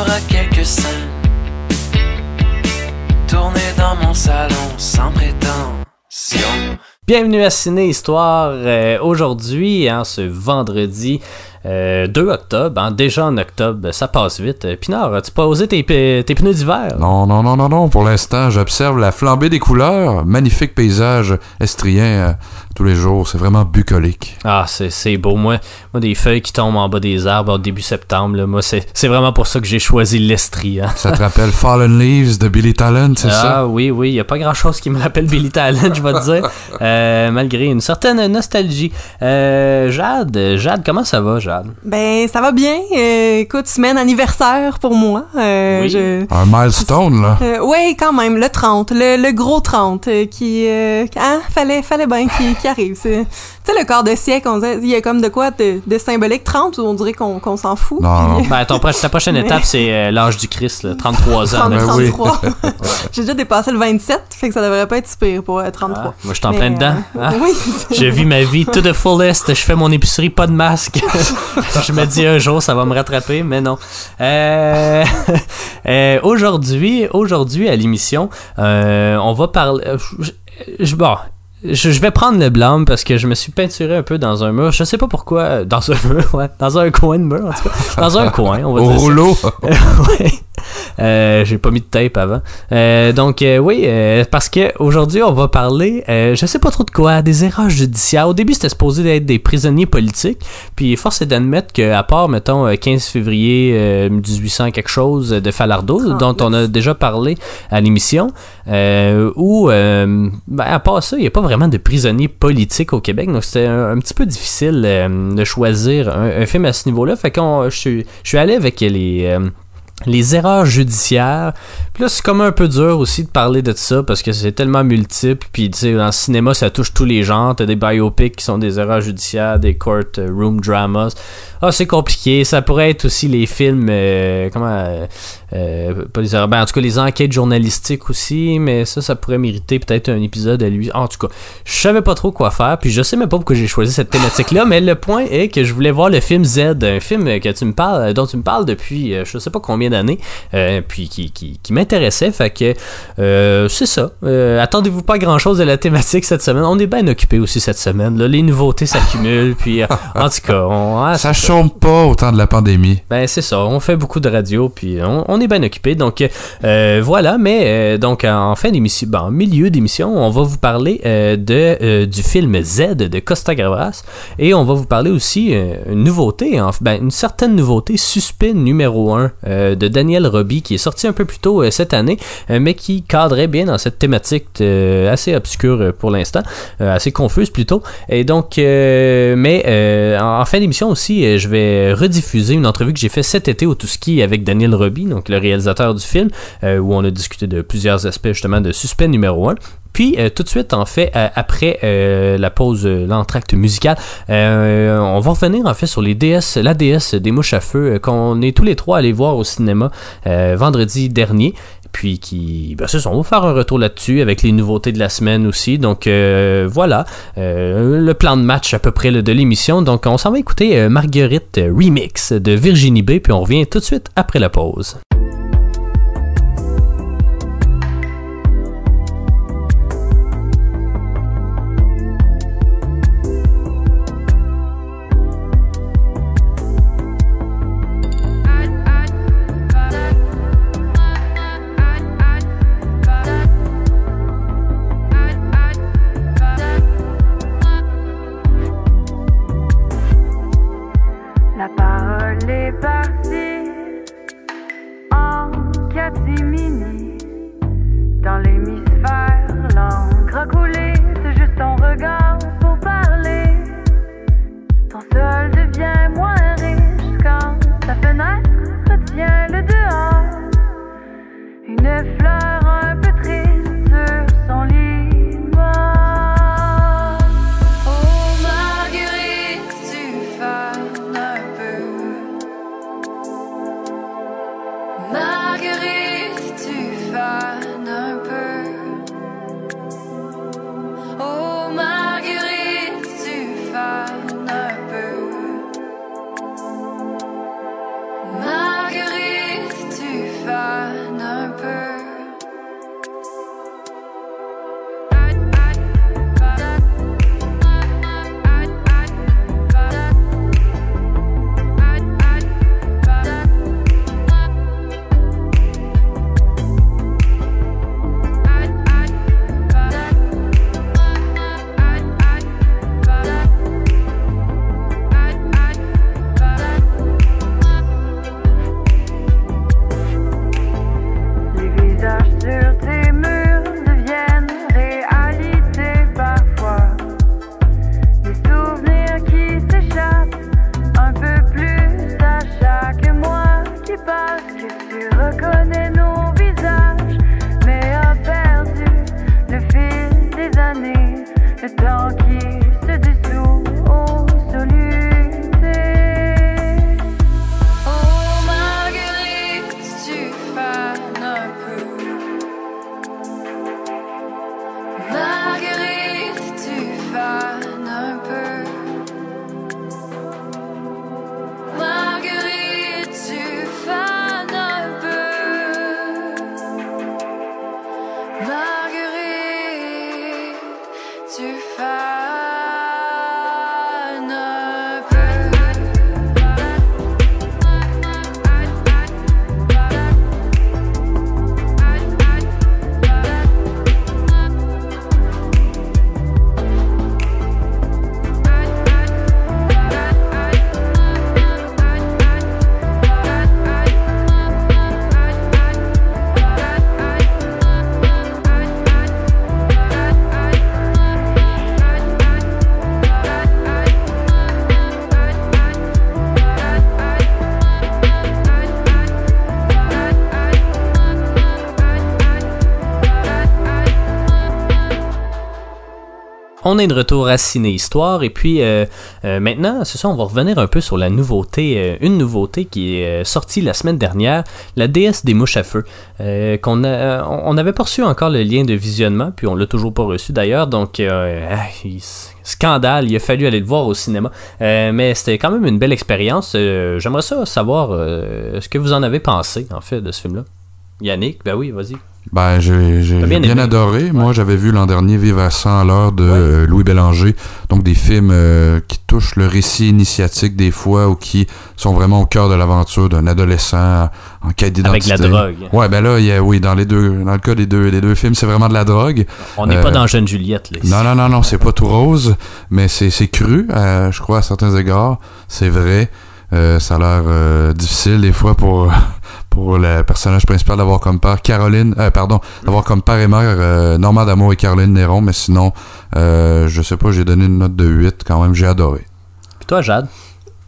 Aura quelques scènes tournées dans mon salon sans prétention. Bienvenue à Ciné Histoire. Euh, Aujourd'hui, hein, ce vendredi euh, 2 octobre, hein, déjà en octobre, ça passe vite. Euh, Pinard, as-tu posé tes, tes pneus d'hiver? Non, non, non, non, non. Pour l'instant, j'observe la flambée des couleurs. Magnifique paysage estrien euh, tous les jours. C'est vraiment bucolique. Ah, c'est c'est beau. Moi, moi, des feuilles qui tombent en bas des arbres au début septembre, là, moi, c'est vraiment pour ça que j'ai choisi l'Estrie. hein. Ça te rappelle Fallen Leaves de Billy Talent, c'est Ah ça? oui, oui, il n'y a pas grand-chose qui me rappelle Billy Talent, je vais te dire, euh, malgré une certaine nostalgie. Euh, Jade, Jade, comment ça va, Jade? Ben, ça va bien. Euh, écoute, semaine anniversaire pour moi. Euh, Oui. je- Un milestone, là. Euh, ouais, quand même, le 30, le, le gros 30 euh, qui... Euh, hein, fallait, fallait bien qu'il qu'il arrive. Tu sais, le quart de siècle, on dirait, il y a comme de quoi de, de symbolique 30 où on dirait qu'on qu'on s'en fout. Non, non. Ben, ton, ta prochaine étape, c'est euh, l'âge du Christ, là, 33 ans. 30, là. Ben oui. 33. J'ai déjà dépassé le 27, fait que ça devrait pas être si pire pour euh, 33. Ah, moi, je suis en plein dedans. euh, hein. Oui. Je vis ma vie to the fullest. Je fais mon épicerie, pas de masque. je me dis un jour, ça va me rattraper, mais non. Euh, euh, aujourd'hui, aujourd'hui à l'émission, euh, on va parler. Je, je- bon, je, je vais prendre le blâme parce que je me suis peinturé un peu dans un mur. Je sais pas pourquoi. Dans un mur, ouais. Dans un coin de mur, en tout cas. Dans un coin, on va Au dire ça. rouleau. ouais. Euh, j'ai pas mis de tape avant. Euh, donc euh, oui, euh, parce que aujourd'hui on va parler, euh, je sais pas trop de quoi, des erreurs judiciaires. Au début c'était supposé être des prisonniers politiques, puis force est d'admettre que à part mettons euh, 15 février euh, 1800 quelque chose de Falardeau, dont on a déjà parlé à l'émission, euh, où euh, ben, à part ça il y a pas vraiment de prisonniers politiques au Québec, donc c'était un, un petit peu difficile euh, de choisir un, un film à ce niveau-là. Fait qu'on, je suis, je suis allé avec les euh, les erreurs judiciaires. Puis là, c'est comme un peu dur aussi de parler de ça parce que c'est tellement multiple. Puis tu sais, dans le cinéma, ça touche tous les genres. T'as des biopics qui sont des erreurs judiciaires, des court euh, room dramas. Ah, c'est compliqué. Ça pourrait être aussi les films, euh, comment, euh, pas les erreurs, ben, en tout cas les enquêtes journalistiques aussi. Mais ça, ça pourrait mériter peut-être un épisode à lui. En tout cas, je savais pas trop quoi faire. Puis je sais même pas pourquoi j'ai choisi cette thématique-là. mais le point est que je voulais voir le film Z, un film dont tu me parles depuis je sais pas combien d'années, euh, puis qui, qui, qui m'intéressait. Fait que euh, c'est ça. Euh, attendez-vous pas grand-chose de la thématique cette semaine. On est bien occupé aussi cette semaine. Là. Les nouveautés s'accumulent. puis en tout cas, on, ah, Ça chôme pas au temps de la pandémie. ben c'est ça, on fait beaucoup de radio puis on, on est bien occupé. Donc voilà, mais donc en fin d'émission, ben, en milieu d'émission, on va vous parler de du film Z de Costa Gavras et on va vous parler aussi une nouveauté, en- ben, une certaine nouveauté, Suspect numéro 1 euh, de Daniel Roby qui est sorti un peu plus tôt euh, cette année, euh, mais qui cadrait bien dans cette thématique euh, assez obscure pour l'instant, assez confuse plutôt. Et donc, mais en, fin d'émission aussi, je vais rediffuser une entrevue que j'ai fait cet été au Touski avec Daniel Roby, donc le réalisateur du film, où on a discuté de plusieurs aspects justement de Suspect numéro 1. Puis euh, tout de suite, en fait, euh, après euh, la pause, l'entracte musical, on va revenir en fait sur les DS, la DS des mouches à feu qu'on est tous les trois allés voir au cinéma vendredi dernier. Puis qui, ben c'est ça, on va faire un retour là-dessus avec les nouveautés de la semaine aussi. Donc voilà, le plan de match à peu près de l'émission. Donc on s'en va écouter Marguerite Remix de Virginie B. Puis on revient tout de suite après la pause. don't on est de retour à Ciné Histoire et puis euh, euh, maintenant, c'est ça, on va revenir un peu sur la nouveauté, euh, une nouveauté qui est sortie la semaine dernière, la déesse des mouches à feu, qu'on on on avait pas reçu encore le lien de visionnement, puis on l'a toujours pas reçu d'ailleurs, donc scandale, il a fallu aller le voir au cinéma, mais c'était quand même une belle expérience. J'aimerais ça savoir ce que vous en avez pensé en fait de ce film-là. Yannick, ben oui, vas-y. Ben, j'ai bien, adoré. Moi, j'avais vu l'an dernier Vive à 100 à l'heure de euh, Louis Bélanger. Donc, des films euh, qui touchent le récit initiatique des fois ou qui sont vraiment au cœur de l'aventure d'un adolescent en quête Avec d'identité. la drogue. Ouais, ben là, il y a, oui, dans les deux, dans le cas des deux, des deux films, c'est vraiment de la drogue. On n'est Euh, pas dans Jeune Juliette, là. ici. Non, non, non, non, c'est pas tout rose, mais c'est c'est cru, euh, je crois, à certains égards. C'est vrai. Euh, ça a l'air euh, difficile des fois pour pour le personnage principal d'avoir comme père Caroline, euh, pardon, d'avoir comme père et mère euh, Normand D'Amour et Caroline Néron, mais sinon, euh, je sais pas, j'ai donné une note de 8 quand même, j'ai adoré. Puis toi, Jade?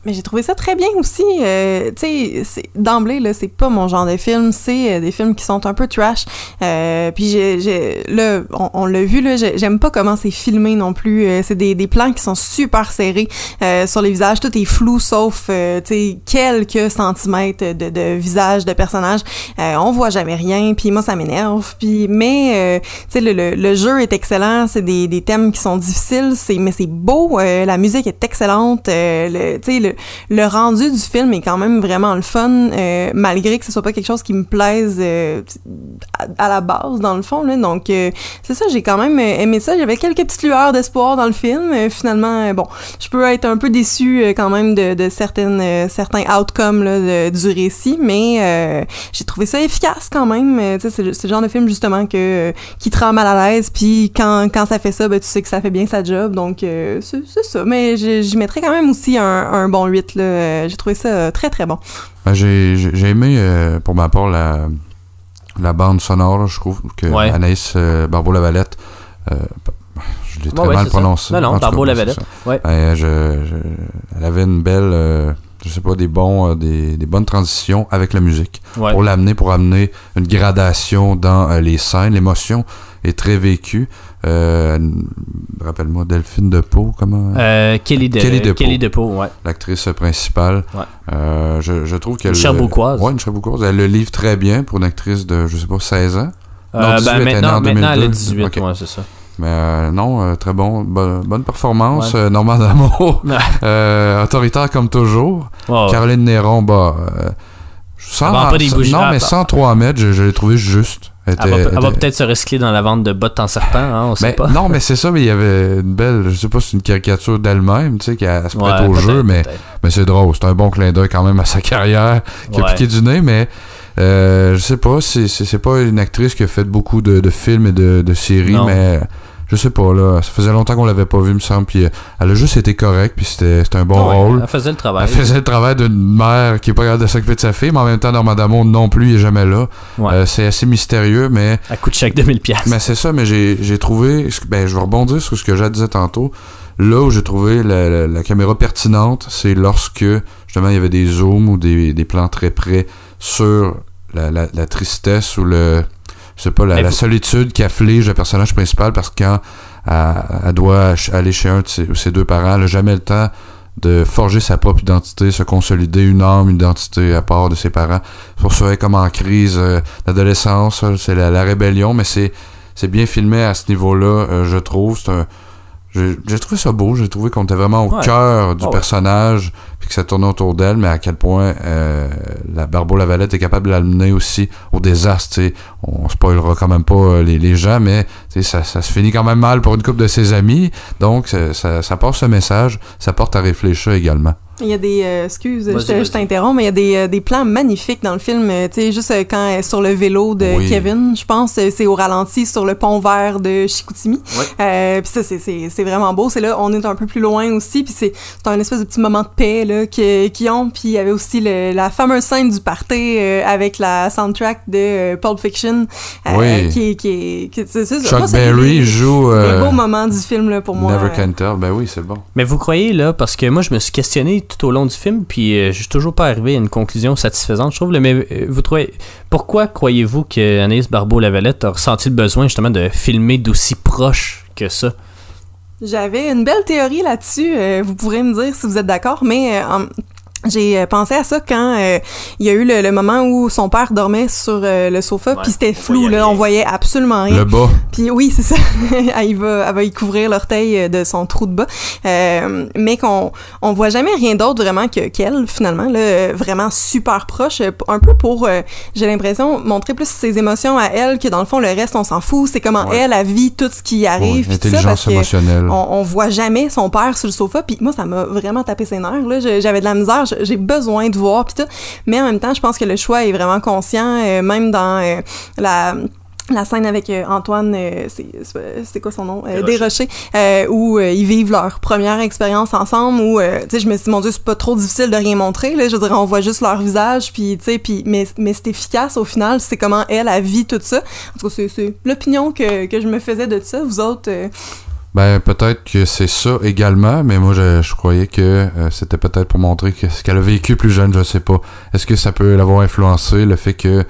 Mais j'ai trouvé ça très bien aussi. Euh, tu sais, d'emblée, là, c'est pas mon genre de film. C'est euh, des films qui sont un peu trash. Euh, puis j'ai, j'ai- là, on, on l'a vu, là, j'ai- j'aime pas comment c'est filmé non plus. Euh, c'est des, des plans qui sont super serrés euh, sur les visages. Tout est flou, sauf, euh, tu sais, quelques centimètres de, de visage de personnage. On voit jamais rien. Puis moi, ça m'énerve. Puis, mais, tu sais, le, le, le jeu est excellent. C'est des, des thèmes qui sont difficiles. C'est, mais c'est beau. La musique est excellente. Le, tu sais, le, le rendu du film est quand même vraiment le fun, euh, malgré que ce soit pas quelque chose qui me plaise euh, à, la base, dans le fond. Là. Donc, euh, c'est ça, j'ai quand même aimé ça. J'avais quelques petites lueurs d'espoir dans le film. Finalement, bon, je peux être un peu déçue euh, quand même de, certaines, certains outcomes du récit, mais j'ai trouvé ça efficace quand même. C'est le genre de film, justement, que, qui te rend mal à l'aise, puis quand, quand ça fait ça, ben, tu sais que ça fait bien sa job. Donc, c'est ça. Mais je- j'y mettrais quand même aussi un, un bon 8. là. Euh, J'ai trouvé ça euh, très, très bon. Ben, j'ai aimé, euh, pour ma part, la, la bande sonore, je trouve que Ouais. Anaïs euh, Barbeau-Lavalette, euh, je l'ai très Ouais, mal c'est ça. prononcé. Non, non, c'est ça. Ouais. Euh, je- je- elle avait une belle, euh, je sais pas, des bons, euh, des, des bonnes transitions avec la musique Ouais. pour l'amener, pour amener une gradation dans euh, les scènes. L'émotion est très vécue. Euh, Rappelle-moi, Delphine de Pau, comment? Euh, Kelly, de, Kelly Kelly, DePau. DePau, ouais. l'actrice principale. Ouais. Euh, je, je trouve qu'elle. Une Cherbouquoise. Ouais, une Cherbouquoise. Elle le livre très bien pour une actrice de, je sais pas, 16 ans. Non, Euh, 18, ben, elle est née maintenant, en maintenant, elle a 2002. 18, Ok. ouais, c'est ça. Mais euh, non, euh, très bon. Bo- bonne performance. Ouais. Euh, Normand D'Amour. Euh, autoritaire comme toujours. Ouais. Caroline Néron, bah. euh, sans, Elle vend pas des non, mais bah. sans 3 mètres, je, je l'ai trouvé juste. Elle va, peut-être se recycler dans la vente de bottes en serpent, hein, on sait mais pas. non, mais c'est ça, mais il y avait une belle, je sais pas si c'est une caricature d'elle-même, tu sais, qui se prête Ouais, au jeu, mais mais c'est drôle, c'est un bon clin d'œil quand même à sa carrière qui a piqué du nez, mais euh, je sais pas, c'est, c'est, c'est pas une actrice qui a fait beaucoup de, de films et de, de séries, Non. mais je sais pas, là, ça faisait longtemps qu'on l'avait pas vu, me semble, puis euh, elle a juste été correcte, puis c'était, c'était un bon Ouais, rôle. Elle faisait le travail. Elle faisait le travail d'une mère qui est pas capable de s'occuper de sa fille, mais en même temps, Normand non plus, il est jamais là. Ouais. Euh, c'est assez mystérieux, mais Elle coûte chèque 2000 pièces. mais c'est ça, mais j'ai j'ai trouvé. Ben, je vais rebondir sur ce que Jade disait tantôt. Là où j'ai trouvé la, la- la caméra pertinente, c'est lorsque justement il y avait des zooms ou des, des plans très près sur la, la- la tristesse ou le. Sais pas, la, solitude qui afflige le personnage principal parce que quand elle, elle doit aller chez un de ses, ses deux parents, elle n'a jamais le temps de forger sa propre identité, se consolider une âme, une identité à part de ses parents. Pour ça, elle est comme en crise euh, d'adolescence, c'est la, la rébellion, mais c'est c'est bien filmé à ce niveau-là, euh, je trouve. C'est un- J'ai trouvé ça beau, j'ai trouvé qu'on était vraiment au Ouais. cœur du Ah ouais. personnage, puis que ça tournait autour d'elle, mais à quel point euh, la Barbeau Lavalette est capable de l'amener aussi au désastre. tu sais. On spoilera quand même pas euh, les, les gens, mais ça se finit quand même mal pour une couple de ses amis. Donc ça, ça, ça passe ce message, ça porte à réfléchir également. Il y a des... euh, excuse, je t'interromps, mais il y a des, euh, des plans magnifiques dans le film. euh, Tu sais, juste euh, quand elle est sur le vélo de Oui. Kevin, je pense, euh, c'est au ralenti sur le pont vert de Chicoutimi. Ouais. Euh, puis ça, c'est- c'est c'est vraiment beau. C'est là, on est un peu plus loin aussi, puis c'est c'est un espèce de petit moment de paix là qu'ils qu'ils ont. Puis il y avait aussi le- la fameuse scène du party euh, avec la soundtrack de euh, Pulp Fiction, euh, Oui. qui, est- qui, est- qui, c'est-. Chuck Moi, Berry des- joue des euh, beaux moments du film là pour moi. Never euh. Can Tell. Ben oui, c'est bon. Mais vous croyez, là, parce que moi, je me suis questionné tout au long du film, puis euh, je suis toujours pas arrivé à une conclusion satisfaisante, je trouve. là, mais euh, vous trouvez, pourquoi croyez-vous que Anaïs Barbeau-Lavalette a ressenti le besoin, justement, de filmer d'aussi proche que ça? J'avais une belle théorie là-dessus. euh, vous pourrez me dire si vous êtes d'accord, mais euh, j'ai euh, pensé à ça quand euh, il y a eu le, le moment où son père dormait sur euh, le sofa, puis c'était on flou, voyait là, rien. on voyait absolument rien. Le bas. Puis oui, c'est ça. elle, va, elle va y couvrir l'orteil de son trou de bas. Euh, mais qu'on on voit jamais rien d'autre vraiment que qu'elle, finalement, là, vraiment super proche. Un peu pour, euh, j'ai l'impression, montrer plus ses émotions à elle que dans le fond, le reste, on s'en fout. C'est comment Ouais. elle, elle vit tout ce qui arrive. Ouais, puis tout ça, parce intelligence que émotionnelle. on, on voit jamais son père sur le sofa puis moi ça m'a vraiment tapé ses nerfs j'avais de la misère j'ai besoin de voir puis tout mais en même temps je pense que le choix est vraiment conscient euh, même dans euh, la la scène avec euh, Antoine, c'est quoi son nom? Desrochers. Euh, où ils vivent leur première expérience ensemble, où, tu sais, je me suis dit, mon Dieu, c'est pas trop difficile de rien montrer, là, je veux dire, on voit juste leur visage, puis, tu sais, puis, mais, mais c'est efficace au final, c'est comment elle, a vit tout ça. En tout cas, c'est- l'opinion que, que je me faisais de ça. Vous autres, Ben, peut-être que c'est ça également, mais moi, je, je croyais que euh, c'était peut-être pour montrer que ce qu'elle a vécu plus jeune, je sais pas. Est-ce que ça peut l'avoir influencé, le fait que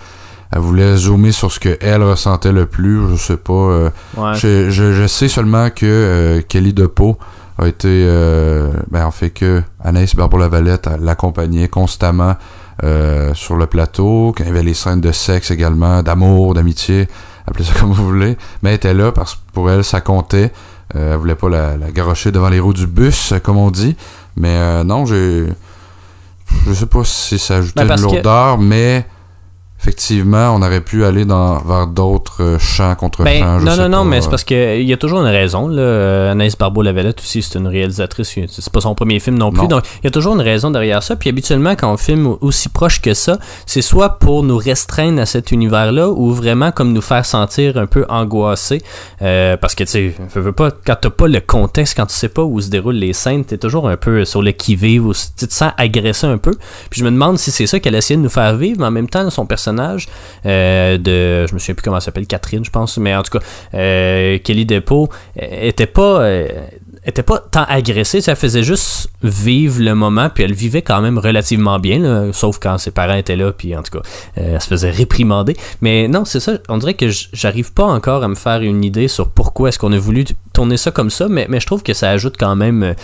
elle voulait zoomer sur ce qu'elle ressentait le plus, je sais pas. euh, Ouais. je, je, je sais seulement que euh, Kelly DePau a été, ben, en fait que Anaïs Barbeau-Lavalette l'accompagnait constamment sur le plateau, quand il y avait les scènes de sexe également, d'amour, d'amitié, appelez ça comme vous voulez, mais elle était là parce que pour elle, ça comptait. Euh, elle voulait pas la, la garocher devant les roues du bus, euh, comme on dit. Mais euh, non, j'ai. Je sais pas si ça ajoutait Ben, de parce que- lourdeur, mais effectivement, on aurait pu aller dans, vers d'autres euh, champs contre Ben, champs. non, non, non, mais c'est parce qu'il y a toujours une raison. Là. Euh, Anaïs Barbeau-Lavalette aussi, c'est une réalisatrice. C'est pas son premier film non plus. Non. Donc, il y a toujours une raison derrière ça. Puis habituellement, quand on filme aussi proche que ça, c'est soit pour nous restreindre à cet univers-là ou vraiment comme nous faire sentir un peu angoissés. Euh, parce que, tu sais, veux, pas, quand t'as pas le contexte, quand tu sais pas où se déroulent les scènes, t'es toujours un peu sur le qui-vive ou tu te sens agressé un peu. Puis je me demande si c'est ça qu'elle essayait de nous faire vivre, mais en même temps, son personnage euh, de, je me souviens plus comment elle s'appelle, Catherine, je pense, mais en tout cas, euh, Kelly Depot euh, était pas, était pas tant agressée, ça faisait juste vivre le moment, puis elle vivait quand même relativement bien, sauf quand ses parents étaient là, puis en tout cas, elle se faisait réprimander. Mais non, c'est ça, on dirait que j'arrive pas encore à me faire une idée sur pourquoi est-ce qu'on a voulu tourner ça comme ça, mais, mais je trouve que ça ajoute quand même,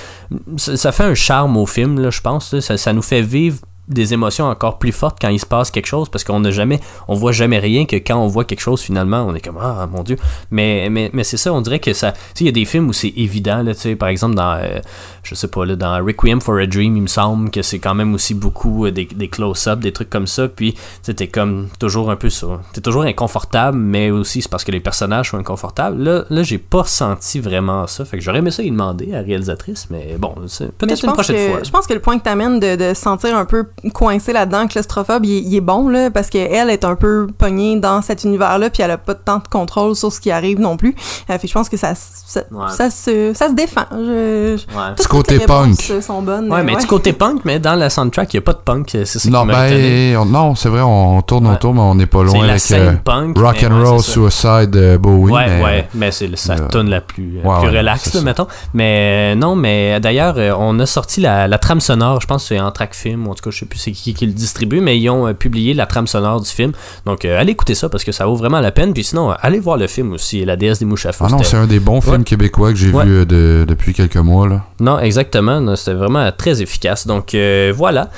ça, fait un charme au film, là, je pense, ça nous fait vivre des émotions encore plus fortes quand il se passe quelque chose parce qu'on n'a jamais on voit jamais rien que quand on voit quelque chose finalement on est comme ah mon dieu. Mais mais, mais c'est ça on dirait que ça tu sais il y a des films où c'est évident là tu sais par exemple dans euh, je sais pas là dans Requiem for a Dream il me semble que c'est quand même aussi beaucoup euh, des, des close-up des trucs comme ça puis t'es comme toujours un peu sur t'es toujours inconfortable mais aussi c'est parce que les personnages sont inconfortables. Là là j'ai pas senti vraiment ça fait que j'aurais aimé ça y demander à la réalisatrice mais bon peut-être une prochaine que, fois. Je pense que le point que t'amènes de, de se sentir un peu coincé là-dedans, claustrophobe, il, est- il est bon, là, parce qu'elle est un peu pognée dans cet univers-là, puis elle a pas tant de contrôle sur ce qui arrive non plus. Euh, fait je pense que ça, ça, Ouais. ça, se, ça se défend. Je, je- Ouais. toutes côté réponses, punk. euh, sont bonnes. Ouais, euh, mais du côté punk, mais dans la soundtrack, il n'y a pas de punk. C'est ça Non, ben, on- non, c'est vrai, on tourne Ouais. autour, mais on n'est pas C'est loin la avec scène euh, punk. Rock mais and Roll. Suicide de Bowie. ouais, mais, ouais, mais c'est euh, tonne la plus, euh, ouais, plus ouais, relaxe, là, mettons. Mais euh, non, mais d'ailleurs, euh, on a sorti la, la trame sonore, je pense que c'est en track film, en tout cas, je sais plus c'est qui qui le distribue, mais ils ont euh, publié la trame sonore du film. Donc, euh, allez écouter ça parce que ça vaut vraiment la peine. Puis sinon, allez voir le film aussi, La déesse des mouches à feu. Ah non, c'est un des bons films québécois que j'ai Ouais. vu euh, de- depuis quelques mois. Là. Non, exactement. C'était vraiment très efficace. Donc voilà,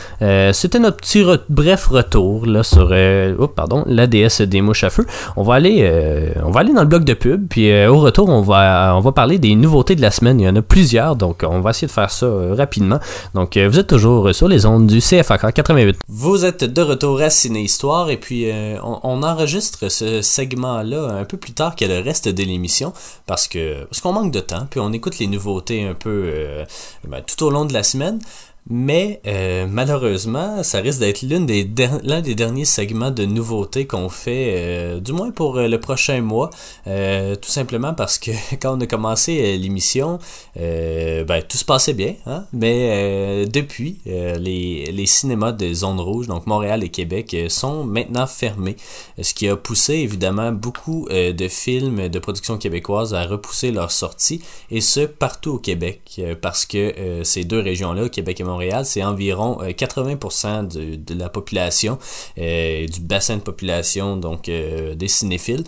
c'était notre petit re- bref retour là sur, oh, pardon, la DS des mouches à feu. On va aller, on va aller dans le bloc de pub. Puis au retour, on va, on va parler des nouveautés de la semaine. Il y en a plusieurs, donc on va essayer de faire ça rapidement. Donc vous êtes toujours sur les ondes du CFAK 88. Vous êtes de retour à Ciné Histoire et puis euh, on, on enregistre ce segment-là un peu plus tard que le reste de l'émission parce que parce qu'on manque de temps puis on écoute les nouveautés un peu euh, ben, tout au long de la semaine. Mais euh, malheureusement, ça risque d'être l'une des l'un des derniers segments de nouveautés qu'on fait, euh, du moins pour euh, le prochain mois, tout simplement parce que quand on a commencé l'émission, ben, tout se passait bien, hein? mais depuis, les, les cinémas de zone rouge, donc Montréal et Québec, sont maintenant fermés, ce qui a poussé évidemment beaucoup de films de production québécoise à repousser leur sortie, et ce partout au Québec, parce que ces deux régions-là, Québec et Montréal, c'est environ euh, 80% de, de la population, euh, du bassin de population, donc euh, des cinéphiles.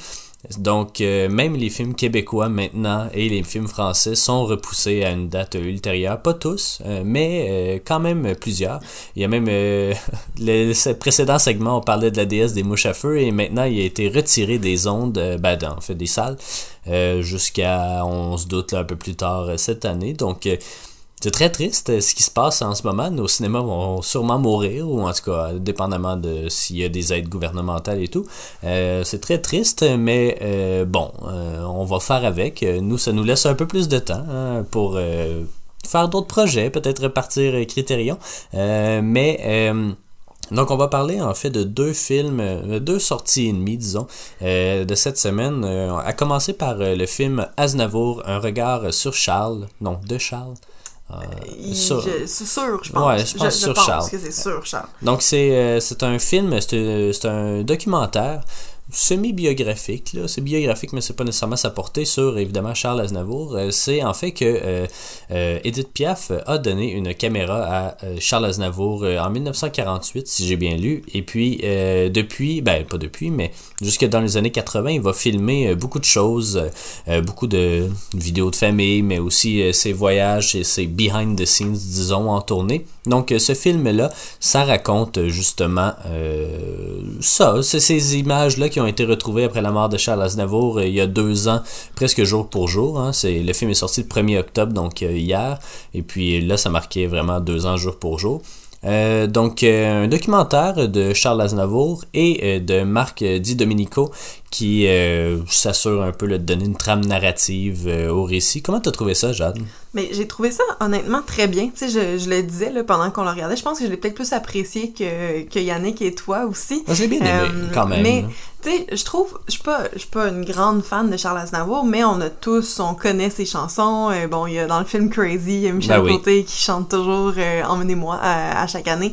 Donc, euh, même les films québécois maintenant et les films français sont repoussés à une date ultérieure. Pas tous, euh, mais euh, quand même plusieurs. Il y a même euh, le précédent segment, on parlait de la déesse des mouches à feu et maintenant il a été retiré des ondes, euh, ben, en fait, des salles, euh, jusqu'à, on se doute, un peu plus tard euh, cette année. Donc, euh, c'est très triste euh, ce qui se passe en ce moment. Nos cinémas vont sûrement mourir, ou en tout cas, dépendamment de s'il y a des aides gouvernementales et tout. Euh, c'est très triste, mais euh, bon, on va faire avec. Nous, ça nous laisse un peu plus de temps hein, pour faire d'autres projets, peut-être repartir Criterion. Euh, mais... donc on va parler en fait de deux films, deux sorties et demie disons, euh, de cette semaine. À commencer par le film Aznavour, un regard sur Charles, non de Charles. Euh, Il- sur- je- C'est sûr, je pense. Ouais, je pense sur pense Charles. que c'est Charles. Donc c'est euh, c'est un film, c'est euh, c'est un documentaire semi-biographique, là. C'est biographique, mais c'est pas nécessairement sa portée sur, évidemment, Charles Aznavour. Euh, c'est en fait que euh, euh, Edith Piaf a donné une caméra à euh, Charles Aznavour euh, en 1948, si j'ai bien lu. Et puis, euh, depuis, ben, pas depuis, mais jusque dans les années 80, il va filmer euh, beaucoup de choses, euh, beaucoup de vidéos de famille, mais aussi euh, ses voyages et ses behind the scenes, disons, en tournée. Donc, euh, ce film-là, ça raconte euh, justement euh, ça, c'est ces images-là qui ont été retrouvées après la mort de Charles Aznavour euh, il y a deux ans, presque jour pour jour. Hein. C'est, le film est sorti le 1er octobre, donc euh, hier, et puis là, ça marquait vraiment deux ans jour pour jour. Euh, donc, un documentaire de Charles Aznavour et de Marc Di Domenico qui s'assure un peu de donner une trame narrative au récit. Comment t'as trouvé ça, Jade? Mais j'ai trouvé ça honnêtement très bien. Tu sais, je, je le disais là, pendant qu'on le regardait. Je pense que je l'ai peut-être plus apprécié que, que Yannick et toi aussi. Moi, je l'ai bien aimé, Euh, quand même. Mais, tu sais, je trouve, je suis pas, je suis pas une grande fan de Charles Aznavour, mais on a tous, on connaît ses chansons. Euh, bon, il y a dans le film Crazy, il y a Michel Ben oui. Côté qui chante toujours euh, Emmenez-moi à, à chaque année.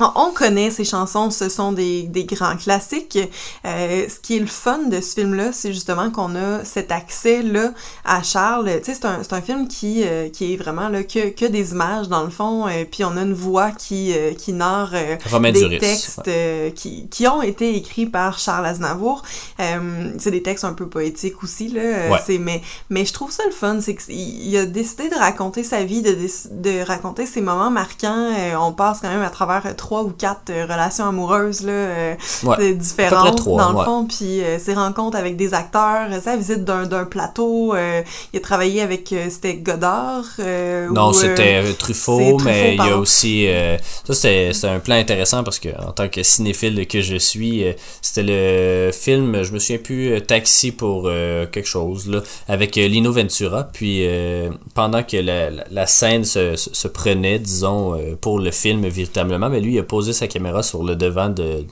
Euh, on- on connaît ces chansons, ce sont des, des grands classiques. Euh, ce qui est le fun de ce film-là, c'est justement qu'on a cet accès-là à Charles. Tu sais, c'est un, c'est un film qui, euh, qui est vraiment là, que, que des images, dans le fond, euh, puis on a une voix qui, euh, qui narre euh, des Duris. textes qui, qui ont été écrits par Charles Aznavour. Euh, c'est des textes un peu poétiques aussi, là. Ouais. c'est, mais, mais je trouve ça le fun, c'est qu'il il a décidé de raconter sa vie, de, de raconter ses moments marquants. Euh, on passe quand même à travers trois ou quatre euh, relations amoureuses, là, euh, Ouais. euh, différentes, dans le ouais. fond, puis euh, ses rencontres avec des acteurs, euh, sa visite d'un, plateau. euh, il a travaillé avec, euh, c'était Godard. euh, Non, euh, c'était euh, c'est Truffaut, Truffaut, mais il y a aussi... euh, ça, c'était c'était un plan intéressant parce que en tant que cinéphile que je suis, euh, c'était le film, je me souviens plus, euh, Taxi pour euh, quelque chose, là, avec euh, Lino Ventura. Puis euh, pendant que la, la- la scène se, se, se prenait, disons, euh, pour le film véritablement, mais lui, il a posé sa caméra sur le devant de,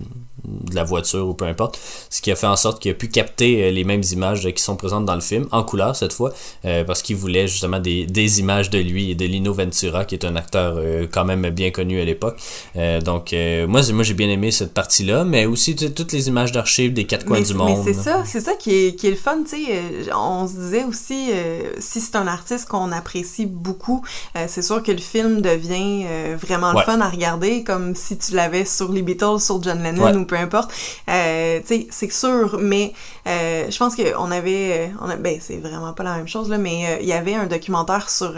de la voiture ou peu importe, ce qui a fait en sorte qu'il a pu capter euh, les mêmes images euh, qui sont présentes dans le film, en couleur cette fois, euh, parce qu'il voulait justement des, des images de lui et de Lino Ventura, qui est un acteur euh, quand même bien connu à l'époque. Euh, donc moi, j'ai- moi j'ai bien aimé cette partie-là, mais aussi toutes les images d'archives des quatre coins mais, du mais monde. c'est ça, c'est ça qui est, qui est le fun, tu sais. On se disait aussi, si c'est un artiste qu'on apprécie beaucoup, c'est sûr que le film devient vraiment Ouais. le fun à regarder, comme si tu l'avais sur les Beatles, sur John Lennon Ouais. ou peu importe. Euh, tu sais, c'est sûr, mais euh, je pense qu'on avait, on a, ben c'est vraiment pas la même chose là, mais euh, il y avait un documentaire sur,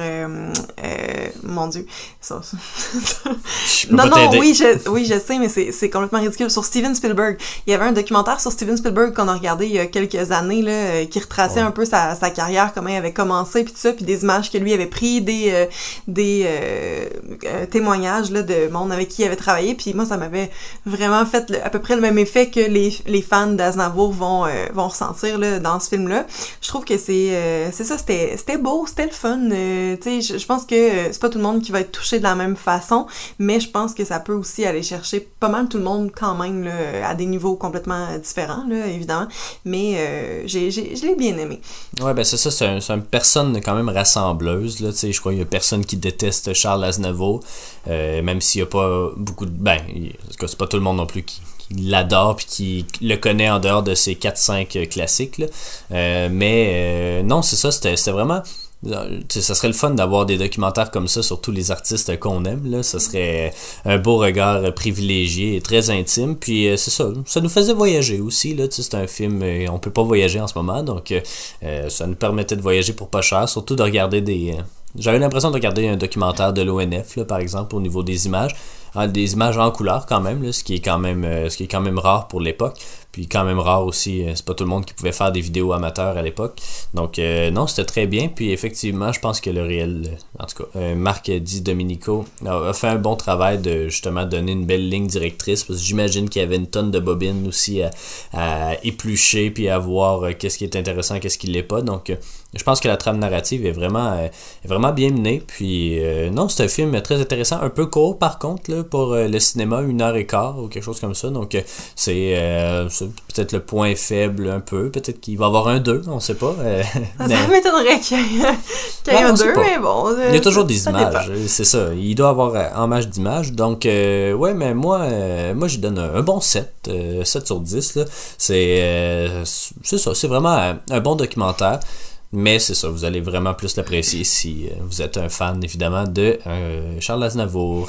mon Dieu, ça, ça- non, non, oui, je, oui, je sais, mais c'est c'est complètement ridicule. Sur Steven Spielberg, il y avait un documentaire sur Steven Spielberg qu'on a regardé il y a quelques années, là, qui retraçait un peu sa, sa carrière, comment il avait commencé, puis tout ça, puis des images que lui avait pris, des, des témoignages là, de monde avec qui il avait travaillé, puis moi, ça m'avait vraiment fait le- à peu près le même effet que les, les fans d'Aznavour vont, euh, vont ressentir là, dans ce film-là. Je trouve que c'est euh, ça, c'était beau, c'était le fun. euh, je, pense que euh, c'est pas tout le monde qui va être touché de la même façon, mais je pense que ça peut aussi aller chercher pas mal tout le monde quand même là, à des niveaux complètement différents, là, évidemment. Mais j'ai, j'ai, je l'ai bien aimé. Ouais, ben c'est ça, c'est un- une personne quand même rassembleuse, je crois qu'il y a personne qui déteste Charles Aznavour, même s'il y a pas beaucoup de... Ben, c'est pas tout le monde non plus qui, qui l'adore puis qui le connaît en dehors de ses 4-5 classiques, là. Euh, mais euh, non, c'est ça, c'était vraiment euh, ça serait le fun d'avoir des documentaires comme ça sur tous les artistes qu'on aime. Là. Ça serait un beau regard euh, privilégié et très intime. Puis euh, c'est ça, ça nous faisait voyager aussi. Là. C'est un film, euh, on peut pas voyager en ce moment, donc euh, euh, ça nous permettait de voyager pour pas cher, surtout de regarder des... j'avais l'impression de regarder un documentaire de l'ONF, par exemple, au niveau des images. Ah, des images en couleur quand même, là, ce qui est quand même euh, ce qui est quand même rare pour l'époque. Puis quand même rare aussi, euh, c'est pas tout le monde qui pouvait faire des vidéos amateurs à l'époque. Donc euh, non, c'était très bien. Puis effectivement, je pense que le réel, euh, en tout cas, Marc Di Domenico a, fait un bon travail de justement donner une belle ligne directrice. Parce que j'imagine qu'il y avait une tonne de bobines aussi à, à éplucher puis à voir qu'est-ce qui est intéressant, qu'est-ce qui l'est pas. Donc je pense que la trame narrative est vraiment, euh, est vraiment bien menée. Puis euh, non, c'est un film très intéressant, un peu court par contre là, pour euh, le cinéma, une heure et quart ou quelque chose comme ça. Donc c'est peut-être le point faible un peu. Peut-être qu'il va y avoir un 2, on sait pas. Ça, mais- m'étonnerait qu'il y ait, un on sait deux, pas. mais bon. Il y a toujours des images, c'est ça. Il doit avoir en match d'images. Donc, ouais, mais moi, moi, je donne un, un bon 7, euh, 7 sur 10. là. C'est c'est ça, c'est vraiment un, un bon documentaire. Mais c'est ça, vous allez vraiment plus l'apprécier si euh, vous êtes un fan, évidemment, de euh, Charles Aznavour.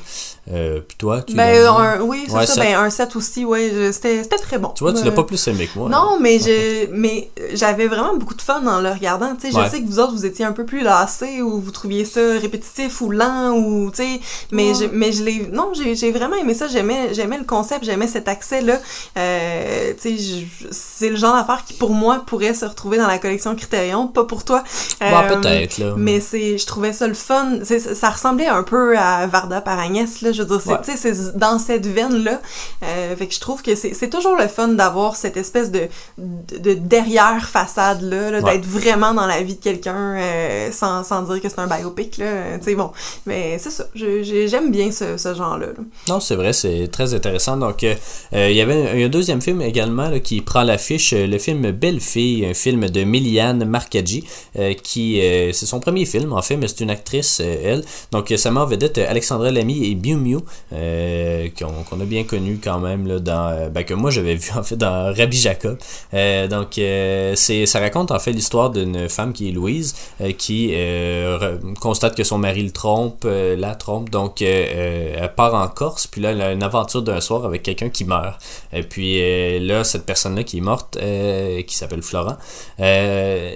Euh, Puis toi, tu Ben, l'as un, oui, c'est Ouais, ça. sept. Ben, un 7 aussi, ouais. C'était c'était très bon. Tu vois, tu l'as Euh, pas plus aimé que moi. Non, mais je, mais j'avais vraiment beaucoup de fun en le regardant. Tu sais, je Ouais. sais que vous autres, vous étiez un peu plus lassés ou vous trouviez ça répétitif ou lent ou, tu sais, mais Ouais. je, mais je l'ai, non, j'ai, j'ai vraiment aimé ça. J'aimais, j'aimais le concept, j'aimais cet accès-là. Euh, tu sais, je- c'est le genre d'affaire qui, pour moi, pourrait se retrouver dans la collection Criterion, pas pour toi. Bon, Euh, peut-être, là. Mais c'est, je trouvais ça le fun. Ça ressemblait un peu à Varda par Agnès, là. Je veux dire, c'est, Ouais. c'est dans cette veine-là. Euh, fait que je trouve que c'est, c'est toujours le fun d'avoir cette espèce de, de, de derrière façade là, là, Ouais. d'être vraiment dans la vie de quelqu'un euh, sans, sans dire que c'est un biopic là. Tu sais, bon. Mais c'est ça. J'aime bien ce, ce genre-là. là. Non, c'est vrai, c'est très intéressant. Donc, euh, euh, il y avait un, un deuxième film également là, qui prend l'affiche, euh, le film Belle Fille, un film de Miliane Marcaggi, euh, qui euh, c'est son premier film en fait, mais c'est une actrice euh, elle. Donc, euh, met en vedette euh, Alexandra Lamy et Miu Miu, euh, qu'on a bien connu quand même là, dans, euh, ben, que moi j'avais vu en fait dans Rabbi Jacob. Euh, donc, euh, c'est ça raconte en fait l'histoire d'une femme qui est Louise, euh, qui euh, constate que son mari le trompe, euh, la trompe, donc euh, euh, elle part en Corse, puis là elle a une aventure d'un soir avec quelqu'un qui meurt. Et puis euh, là, cette personne-là qui est morte, euh, qui s'appelle Florent, euh,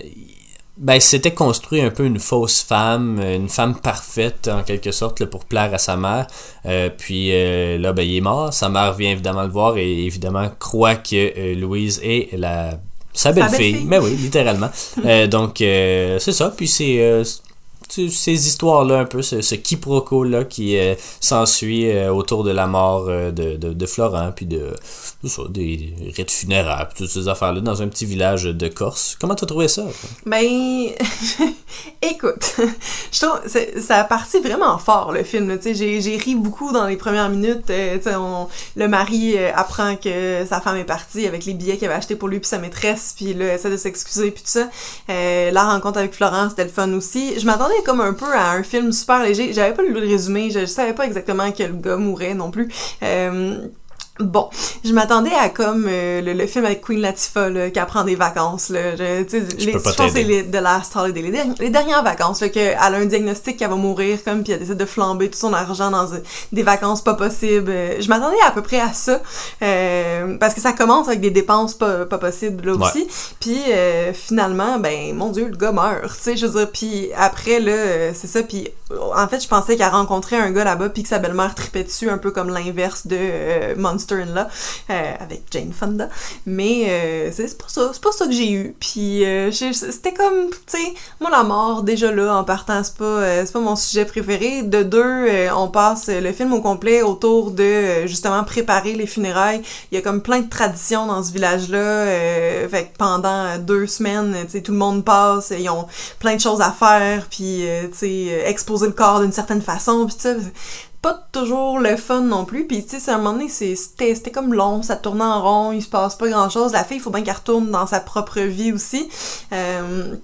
ben, s'était construit un peu une fausse femme, une femme parfaite en quelque sorte là, pour plaire à sa mère. Euh, puis euh, là, ben, il est mort. Sa mère vient évidemment le voir et évidemment croit que euh, Louise est la sa belle-fille. Mais oui, littéralement. Euh, donc c'est ça. Puis c'est ces histoires-là, un peu, ce, ce quiproquo-là qui euh, s'ensuit euh, autour de la mort euh, de, de, de Florent, puis de, tout ça, des rites funéraires, puis toutes ces affaires-là, dans un petit village de Corse. Comment t'as trouvé ça? Ben, écoute, je trouve ça a parti vraiment fort le film. j'ai ri beaucoup dans les premières minutes. on- le mari apprend que sa femme est partie avec les billets qu'il avait achetés pour lui puis sa maîtresse, puis là essaie de s'excuser puis tout ça. La rencontre avec Florence, c'était le fun aussi. Je m'attendais comme un peu à un film super léger. J'avais pas lu le résumé, je, je savais pas exactement que le gars mourait non plus. Euh, Bon, je m'attendais à comme euh, le, le film avec Queen Latifah là, qui apprend des vacances là, je, tu sais, Je les, peux pas je pense que c'est les The Last Holiday, les, dernières- les dernières vacances là, qu'elle a un diagnostic qu'elle va mourir comme puis elle décide de flamber tout son argent dans euh, des vacances pas possibles. Euh, Je m'attendais à peu près à ça euh, parce que ça commence avec des dépenses pas, pas possibles là aussi. Puis euh, finalement, ben mon Dieu, le gars meurt, tu sais, je veux dire. Puis après là, euh, c'est ça. Puis en fait, je pensais qu'elle rencontrait un gars là-bas puis que sa belle-mère tripait dessus, un peu comme l'inverse de euh, Monster euh, avec Jane Fonda. Mais euh, c'est pas ça, c'est pas ça que j'ai eu. Puis euh, c'était comme, tu sais, moi la mort déjà là en partant, c'est pas, euh, c'est pas mon sujet préféré. De deux, euh, on passe le film au complet autour de euh, justement préparer les funérailles. Il y a comme plein de traditions dans ce village-là. Fait que pendant deux semaines, tu sais, tout le monde passe, ils ont plein de choses à faire, puis tu sais, exposer le corps d'une certaine façon, puis tout ça pas toujours le fun non plus. Puis, tu sais, à un moment donné, c'était comme long, ça tournait en rond, il se passe pas grand-chose. La fille, il faut bien qu'elle retourne dans sa propre vie aussi. Euh,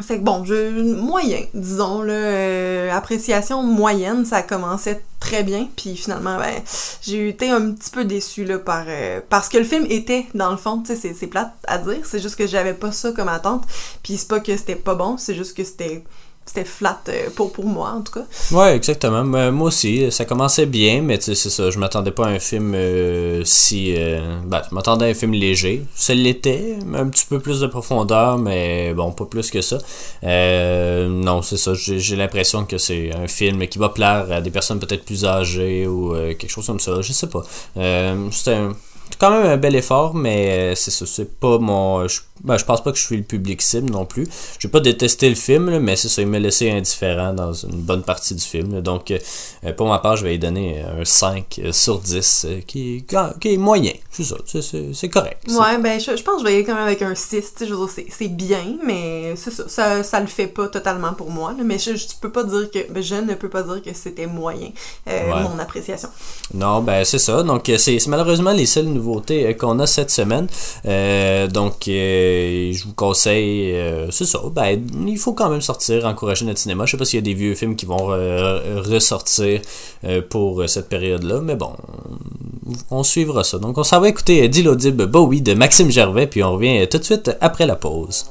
fait que bon, je, moyen, disons, là, euh, appréciation moyenne, ça commençait très bien, puis finalement, ben, j'ai été un petit peu déçue, là, par, euh, parce que le film était, dans le fond, tu sais, c'est- c'est plate à dire, c'est juste que j'avais pas ça comme attente, puis c'est pas que c'était pas bon, c'est juste que c'était c'était flat euh, pour, pour moi, en tout cas. Ouais, exactement. Mais Moi aussi, ça commençait bien, mais tu sais, c'est ça. Je m'attendais pas à un film euh, si. euh, ben, je m'attendais à un film léger. Ça l'était, un petit peu plus de profondeur, mais bon, pas plus que ça. Euh, non, c'est ça. J'ai l'impression que c'est un film qui va plaire à des personnes peut-être plus âgées ou euh, quelque chose comme ça. Je sais pas. Euh, C'était un- quand même un bel effort, mais euh, c'est ça. C'est pas mon. Je, ben, je pense pas que je suis le public cible non plus. J'ai pas détesté le film, là, mais c'est ça, il m'a laissé indifférent dans une bonne partie du film. là. Donc, euh, pour ma part, je vais lui donner un 5 sur 10, euh, qui, est- qui est moyen. C'est ça, c'est- correct. Ouais, ben, je, je pense que je vais y aller quand même avec un 6. tu sais, Je veux dire, c'est- c'est bien, mais c'est ça, ça. Ça le fait pas totalement pour moi. là, mais je, je peux pas dire que. ben, je ne peux pas dire que c'était moyen, euh, Ouais. mon appréciation. Non, ben c'est ça. Donc, euh, c'est malheureusement les seules euh, qu'on a cette semaine. Euh, donc, euh, je vous conseille, c'est ça. Ben, il faut quand même sortir, encourager notre cinéma. Je sais pas s'il y a des vieux films qui vont ressortir pour cette période-là, mais bon, on suivra ça. Donc, on s'en va écouter Dilodib Bowie de Maxime Gervais, puis on revient tout de suite après la pause.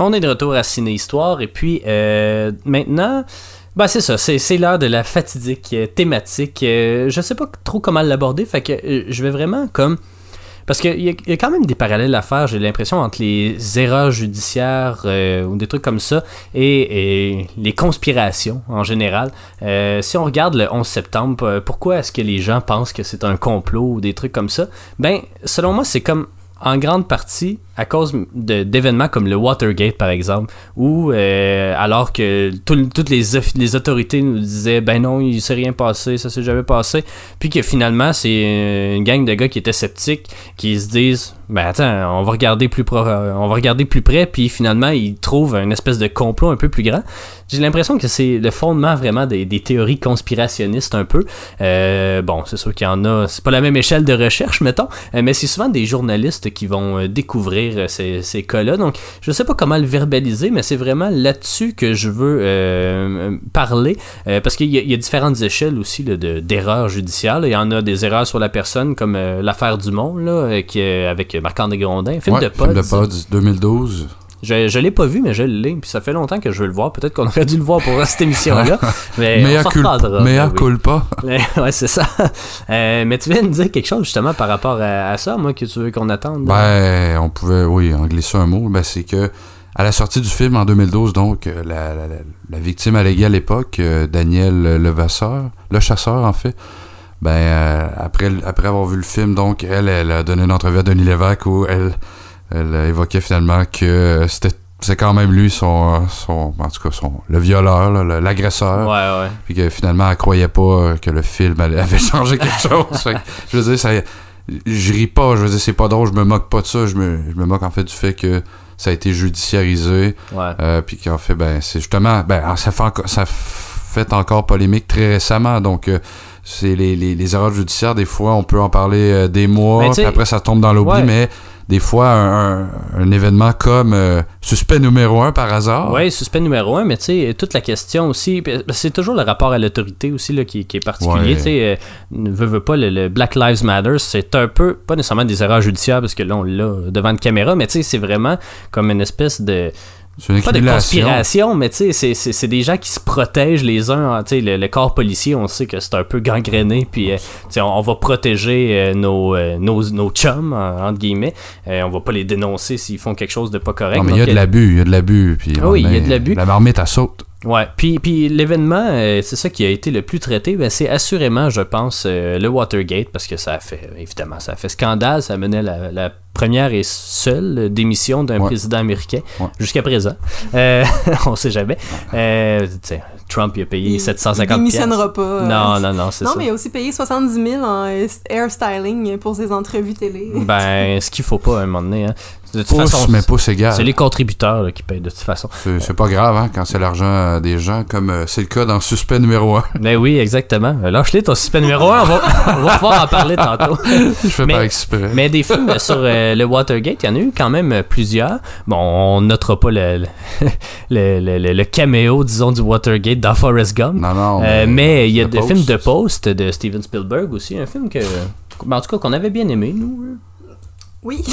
On est de retour à Ciné Histoire et puis euh, maintenant, bah c'est ça, c'est, l'heure de la fatidique euh, thématique. Euh, je sais pas trop comment l'aborder, fait que je vais vraiment comme parce qu'il y, a- quand même des parallèles à faire, j'ai l'impression, entre les erreurs judiciaires ou des trucs comme ça et, les conspirations en général. Si on regarde le 11 septembre, pourquoi est-ce que les gens pensent que c'est un complot ou des trucs comme ça? Ben, selon moi, c'est comme en grande partie à cause d'événements comme le Watergate par exemple, où euh, alors que tout- toutes les, autorités nous disaient ben non il s'est rien passé, ça s'est jamais passé, puis que finalement c'est une gang de gars qui étaient sceptiques qui se disent ben attends on va regarder plus on va regarder plus près, puis finalement ils trouvent une espèce de complot un peu plus grand. J'ai l'impression que c'est le fondement vraiment des, théories conspirationnistes un peu. Euh, bon c'est sûr qu'il y en a, c'est pas la même échelle de recherche mettons, euh, mais c'est souvent des journalistes qui vont euh, découvrir euh, ces, ces cas-là. Donc, je sais pas comment le verbaliser, mais c'est vraiment là-dessus que je veux euh, parler. euh, parce qu'il y, a- il y a différentes échelles aussi là, de- d'erreurs judiciaires. là. Il y en a des erreurs sur la personne, comme l'affaire Dumont, là, qui, avec Marc-André Grondin, film Ouais, de Pods. film de Pods 2012. Je, je l'ai pas vu, mais je l'ai. Puis ça fait longtemps que je veux le voir. Peut-être qu'on aurait dû le voir pour cette émission-là. mais Mea on s'en culpa. Mea culpa. ouais, c'est ça. Euh, mais tu viens de dire quelque chose justement par rapport à, à ça, moi, que tu veux qu'on attende? Ben, on pouvait, oui, en glisser un mot. Ben, c'est que à la sortie du film en 2012, donc, euh, la, la, la- la victime alléguée à l'époque, euh, Daniel Levasseur, le chasseur, en fait, ben, euh, après, après avoir vu le film, donc, elle, elle a donné une entrevue à Denis Lévesque où elle, elle évoquait finalement que euh, c'était c'est quand même lui son, son en tout cas son le violeur l'agresseur. Ouais, ouais. puis que finalement elle croyait pas euh, que le film avait changé quelque chose. Fait je veux dire ça je ris pas je veux dire c'est pas drôle je me moque pas de ça je me, je me moque en fait du fait que ça a été judiciarisé. Ouais. euh, puis qu'en fait ben c'est justement ben ça fait encore ça fait encore polémique très récemment. Donc euh, c'est les, les, les erreurs judiciaires des fois on peut en parler euh, des mois puis après ça tombe dans l'oubli mais des fois un, événement comme euh, suspect numéro un par hasard Oui, suspect numéro un, mais tu sais, toute la question aussi, ben, c'est toujours le rapport à l'autorité aussi là, qui, qui est particulier. Ouais. Tu sais, euh, ne veux pas, le, le Black Lives Matter, c'est un peu, pas nécessairement des erreurs judiciaires, parce que là, on l'a devant une caméra, mais tu sais, c'est vraiment comme une espèce de, pas de conspiration, mais tu sais, c'est- des gens qui se protègent les uns. hein, Tu sais, le, le corps policier, on sait que c'est un peu gangréné, puis euh, tu sais, on, on va protéger euh, nos, euh, nos, nos chums, en- entre guillemets. Euh, on va pas les dénoncer s'ils font quelque chose de pas correct. non mais il y a de l'abus il y a de l'abus Ah oui, il y a de l'abus. la marmite elle saute Ouais, puis, puis l'événement, euh, c'est ça qui a été le plus traité, ben, c'est assurément, je pense, euh, le Watergate, parce que ça a fait, évidemment, ça a fait scandale, ça menait la, la première et seule démission d'un Ouais. président américain, Ouais. jusqu'à présent. Euh, on sait jamais. Euh, Trump, il a payé Il- 750 Il démissionnera pas. Non, non, non, c'est Non, ça. mais il a aussi payé 70 000 en euh, hair styling pour ses entrevues télé. Ben, ce qu'il faut pas à un moment donné, hein. De toute pouce façon, mais pouce égal c'est les contributeurs là, qui payent de toute façon. C'est pas grave, hein, quand c'est l'argent euh, des gens, comme euh, c'est le cas dans Suspect numéro 1. Ben oui, exactement. Euh, Lâche-les ton suspect numéro 1, on va, on va pouvoir en parler tantôt. Je fais Mais- pas exprès. Mais des films sur euh, le Watergate, il y en a eu quand même plusieurs. Bon, on notera pas le, le, le, le- le- caméo, disons, du Watergate dans Forrest Gump. Non, non. Euh, mais il y a des films de Post de Steven Spielberg aussi, un film que, en tout cas, qu'on avait bien aimé, nous. Oui.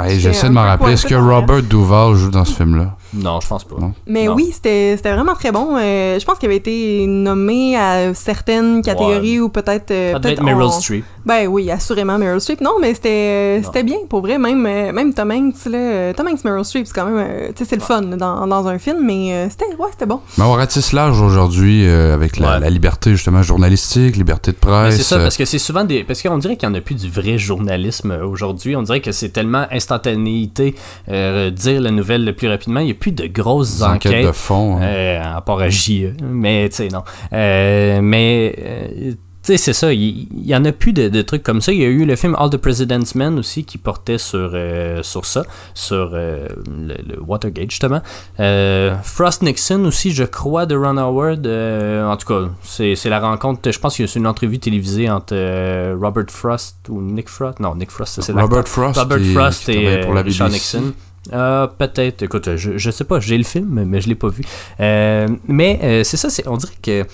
Hey, J'essaie de peu rappeler. Est-ce que dans Robert Duval joue dans ce film-là? Non, je pense pas. Non. Mais Non. oui, c'était c'était vraiment très bon. Euh, je pense qu'il avait été nommé à certaines catégories ou peut-être. euh, peut-être être Meryl on- Streep. Ben oui, assurément Meryl Streep. Non, mais c'était c'était bien pour vrai. Même, euh, même Tom Hanks, là, euh, Tom Hanks, Meryl Streep, c'est quand même. euh, tu sais, c'est le fun là, dans, dans un film, mais euh, c'était ouais, c'était bon. Mais on ratisse large aujourd'hui euh, avec la, Ouais. la liberté, justement, journalistique, liberté de presse. c'est ça, euh, parce que c'est souvent des. Parce qu'on dirait qu'il n'y en a plus du vrai journalisme euh, aujourd'hui. On dirait que c'est tellement instantanéité, euh, dire la nouvelle le plus rapidement. Il n'y a plus de grosses enquêtes enquêtes. de fond. hein. Euh, à part à JE. Mais, tu sais, non. Euh, mais, euh, tu sais, c'est ça. Il il y, en a plus de, de trucs comme ça. Il y a eu le film All the President's Men aussi qui portait sur, euh, sur ça, sur euh, le, le Watergate, justement. Euh, Frost Nixon aussi, je crois, de Ron Howard. En tout cas, c'est c'est la rencontre. Je pense qu'il y a une entrevue télévisée entre Robert Frost ou Nick Frost? Non, Nick Frost, c'est. Robert Frost. Robert Frost et pour la euh, Sean BBC. Nixon. Euh, peut-être. Écoute, je, je sais pas. J'ai le film, mais je l'ai pas vu. Euh, mais euh, c'est ça. c'est On dirait que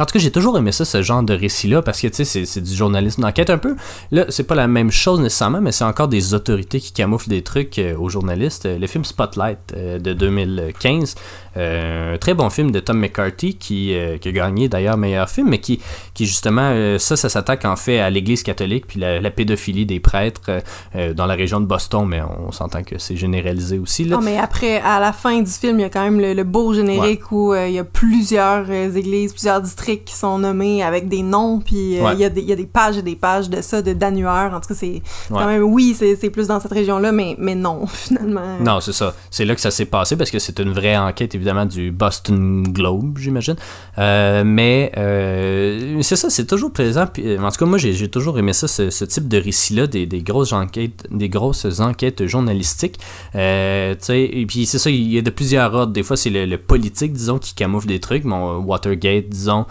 En tout cas, j'ai toujours aimé ça, ce genre de récit-là, parce que, tu sais, c'est- du journalisme d'enquête un peu. Là, c'est pas la même chose nécessairement, mais c'est encore des autorités qui camouflent des trucs euh, aux journalistes. Le film Spotlight de 2015, euh, un très bon film de Tom McCarthy, qui, euh, qui a gagné d'ailleurs meilleur film, mais qui, qui justement, euh, ça, ça s'attaque en fait à l'Église catholique, puis la, la pédophilie des prêtres euh, euh, dans la région de Boston, mais on, s'entend que c'est généralisé aussi. Là. Non, mais après, à la fin du film, il y a quand même le, le beau générique où euh, il y a plusieurs euh, églises, plusieurs districts qui sont nommés avec des noms, puis euh, il y, a des- il y a des pages et des pages de ça, de d'annuaires. En tout cas, c'est Ouais. quand même, oui, c'est c'est plus dans cette région-là, mais, mais non, finalement. Non, c'est ça. C'est là que ça s'est passé parce que c'est une vraie enquête, évidemment, du Boston Globe, j'imagine. Euh, mais euh, c'est ça, c'est toujours plaisant. Puis, euh, en tout cas, moi, j'ai toujours aimé ça, ce, ce type de récit-là, des, des grosses enquêtes, des grosses enquêtes journalistiques. Euh, et puis c'est ça, il y a de plusieurs ordres. Des fois, c'est le, le politique, disons, qui camoufle des trucs. Mon Watergate, disons,